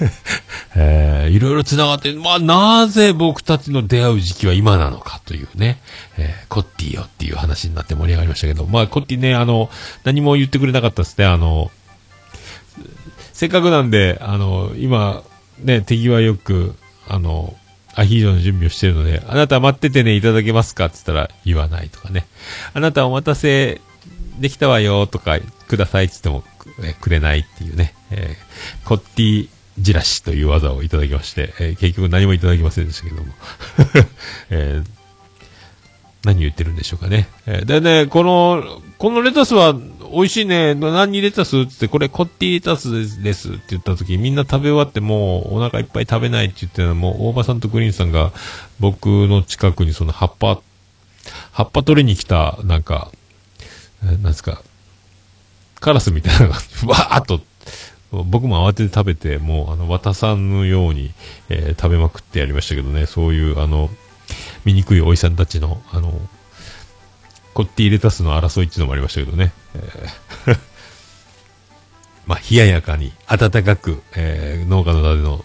えーいろいろ繋がって、まあ、なぜ僕たちの出会う時期は今なのかというね、えーコッティよっていう話になって盛り上がりましたけど、まあ、コッティね、あの、何も言ってくれなかったですね、あの、せっかくなんで、あの、今、ね、手際よく、あの、アヒージョの準備をしてるので、あなた待っててね、いただけますか？って言ったら言わないとかね。あなたお待たせできたわよとか、くださいって言っても、くれないっていうね、えーコッティじらしという技をいただきまして、えー結局何もいただきませんでしたけども。えー何言ってるんでしょうかね。えーでね、この、このレタスは美味しいね。何レタスってって、これコッティレタスですって言った時、みんな食べ終わってもうお腹いっぱい食べないって言ってのもう大場さんとグリーンさんが僕の近くにその葉っぱ、葉っぱ取りに来た、なんか、なんですか、カラスみたいなのが、わーっと、僕も慌てて食べて、もう、あの、渡さぬように、えー食べまくってやりましたけどね、そういう、あの、醜いおじさんたちの、あの、コッティレタスの争いっていうのもありましたけどね。えー まあ、冷ややかに、暖かく、えー農家の種の、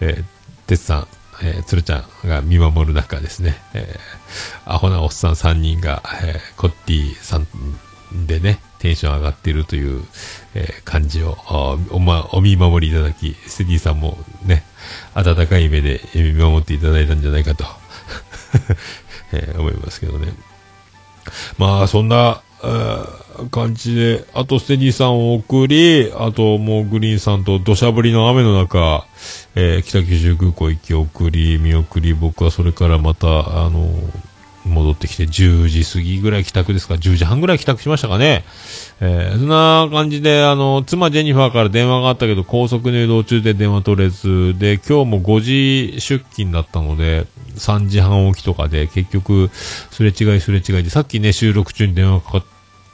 えー、鉄さん、えー、鶴ちゃんが見守る中ですね、えーアホなおっさん3人が、えーコッティさんでね、テンション上がっているという、えー感じをお,、ま、お見守りいただき、ステディさんもね、温かい目で見守っていただいたんじゃないかと、えー思いますけどね。まあ、そんな、えー感じで、あとステディさんを送り、あともうグリーンさんと土砂降りの雨の中、えー北九州空港行き送り、見送り、僕はそれからまた、あの、戻ってきて10時過ぎぐらい帰宅ですか、10時半ぐらい帰宅しましたかね？えーそんな感じで、あの、妻ジェニファーから電話があったけど、高速の移動中で電話取れず、で、今日も5時出勤だったので、3時半起きとかで、結局、すれ違いすれ違いで、さっきね、収録中に電話かかっ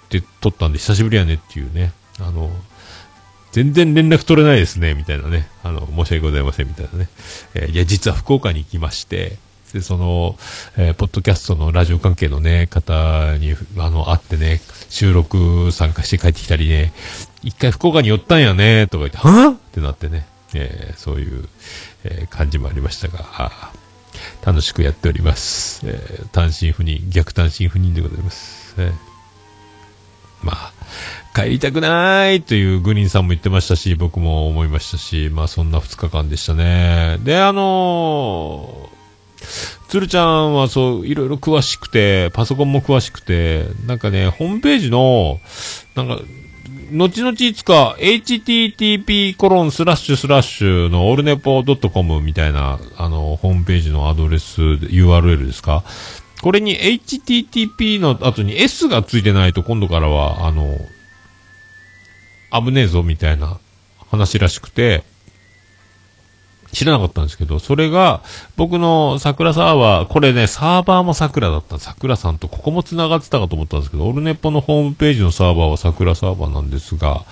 て取ったんで、久しぶりやねっていうね、あの、全然連絡取れないですね、みたいなね。あの、申し訳ございません、みたいなね。えーいや、実は福岡に行きまして、で、その、えーポッドキャストのラジオ関係のね、方に、あの、会ってね、収録参加して帰ってきたりね、一回福岡に寄ったんやね、とか言って、はぁ？ってなってね、えーそういう、えー感じもありましたが、楽しくやっております。えー単身赴任、逆単身赴任でございます。えーまあ、帰りたくないというグリーンさんも言ってましたし、僕も思いましたし、まあそんな2日間でしたね。で、あのー鶴ちゃんはそう、いろいろ詳しくて、パソコンも詳しくて、なんかね、ホームページの、なんか、後々いつか、http コロンスラッシュスラッシュのオルネポ .com みたいな、あの、ホームページのアドレス、URL ですか？これに HTTP の後に S がついてないと今度からは、あの、危ねえぞみたいな話らしくて、知らなかったんですけど、それが、僕の桜サーバー、これね、サーバーも桜だった。桜さんとここも繋がってたかと思ったんですけど、オルネポのホームページのサーバーは桜サーバーなんですが、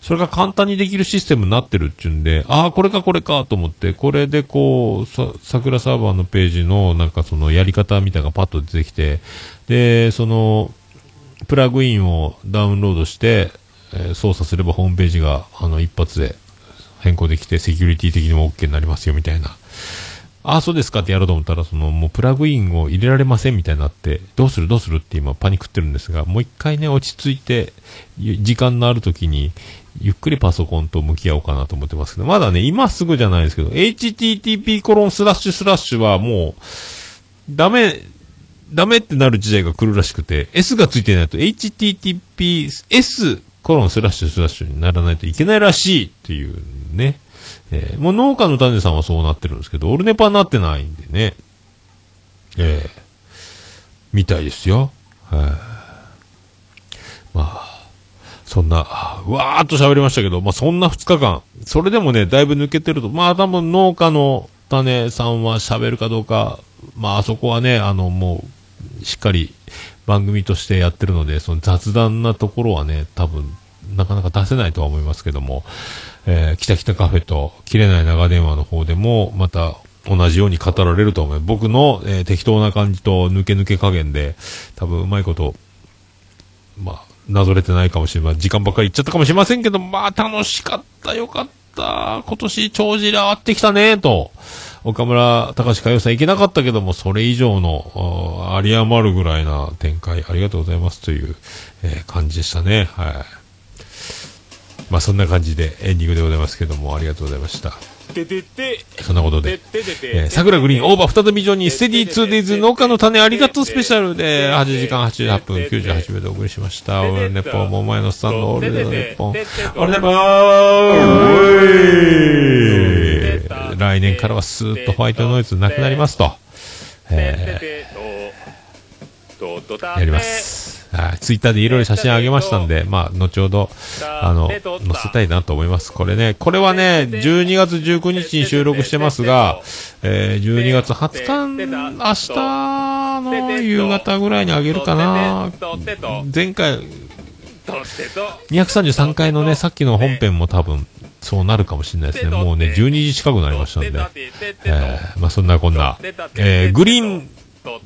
それが簡単にできるシステムになってるっていうんで、ああ、これかこれかと思って、これでこう、さ、桜サーバーのページのなんかそのやり方みたいなのがパッと出てきて、で、その、プラグインをダウンロードして、えー操作すればホームページがあの一発で変更できてセキュリティ的にも OK になりますよみたいな。ああ、そうですかってやろうと思ったら、その、もうプラグインを入れられませんみたいになって、どうするどうするって今パニックってるんですが、もう一回ね、落ち着いて、時間のある時に、ゆっくりパソコンと向き合おうかなと思ってますけど、まだね、今すぐじゃないですけど、http コロンスラッシュスラッシュはもう、ダメ、ダメってなる時代が来るらしくて、S がついてないと https コロンスラッシュスラッシュにならないといけないらしいっていうね。えーもう農家の種さんはそうなってるんですけど、オルネパはなってないんでね。ええみたいですよ。はい。まあ、そんな、わーっと喋りましたけど、まあそんな2日間、それでもね、だいぶ抜けてると、まあ多分農家の種さんは喋るかどうか、まああそこはね、あのもう、しっかり番組としてやってるので、その雑談なところはね、多分、なかなか出せないとは思いますけども、えー、北北カフェと切れない長電話の方でも、また同じように語られると思う。僕の、えー適当な感じと抜け抜け加減で、多分うまいこと、まあ、なぞれてないかもしれません。時間ばっかりいっちゃったかもしれませんけど、まあ楽しかった、よかった。今年帳尻合ってきたね、と。岡村隆史佳代さんいけなかったけども、それ以上の、あり余るぐらいな展開、ありがとうございますという、えー感じでしたね。はい。まあそんな感じでエンディングでございますけども、ありがとうございました。ててて、そんなことで。えー、桜グリーンオーバー再び以上にステディ 2days 農家の種ありがとうスペシャルで8時間88分98秒でお送りしました。オールネポン、桃屋のさんのオールネポン。オールネポン来年からはスーッとホワイトノイズなくなりますと。えー、やります。はい。ツイッターでいろいろ写真あげましたんで、まあ、後ほど、あの、載せたいなと思います。これね、これはね、12月19日に収録してますが、えー、12月20日、明日の夕方ぐらいにあげるかな。前回、233回のね、さっきの本編も多分、そうなるかもしれないですね。もうね、12時近くなりましたんで。えー、まあそんなこんな、えー、グリーン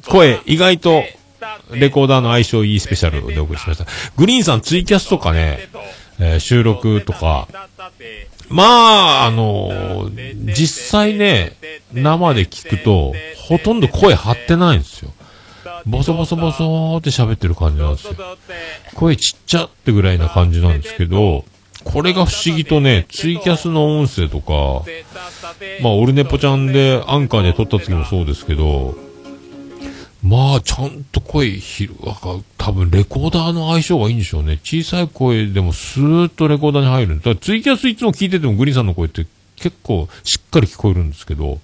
声、意外と、レコーダーの相性いいスペシャルでお送りしました。グリーンさんツイキャスとかね、えー収録とか、まあ、あのー実際ね、生で聞くと、ほとんど声張ってないんですよ。ボソボソボソーって喋ってる感じなんですよ。声ちっちゃってぐらいな感じなんですけど、これが不思議とね、ツイキャスの音声とか、まあ、オルネポちゃんでアンカーで撮った時もそうですけど、まあ、ちゃんと声ひる、わか多分レコーダーの相性がいいんでしょうね。小さい声でもスーッとレコーダーに入るん。だツイキャスいつも聞いててもグリーンさんの声って結構しっかり聞こえるんですけど、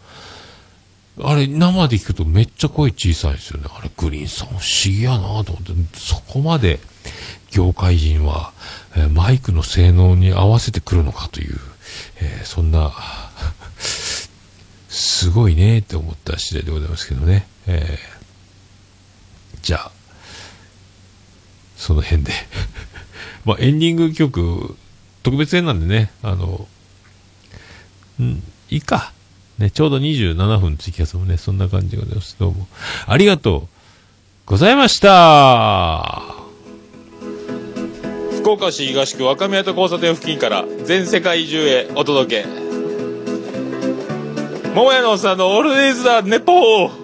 あれ生で聞くとめっちゃ声小さいですよね。あれグリーンさん不思議やなと思って、そこまで業界人は、えマイクの性能に合わせてくるのかという、えーそんな、すごいねって思った次第でございますけどね。えーじゃあ、その辺で。まあ、エンディング曲、特別編なんでね、あの、うん、いいか。ね、ちょうど27分ツイキャスもね、そんな感じでございます。どうも。ありがとうございました福岡市東区若宮と交差点付近から全世界中へお届け桃屋のおっさんのオールディーズだネポー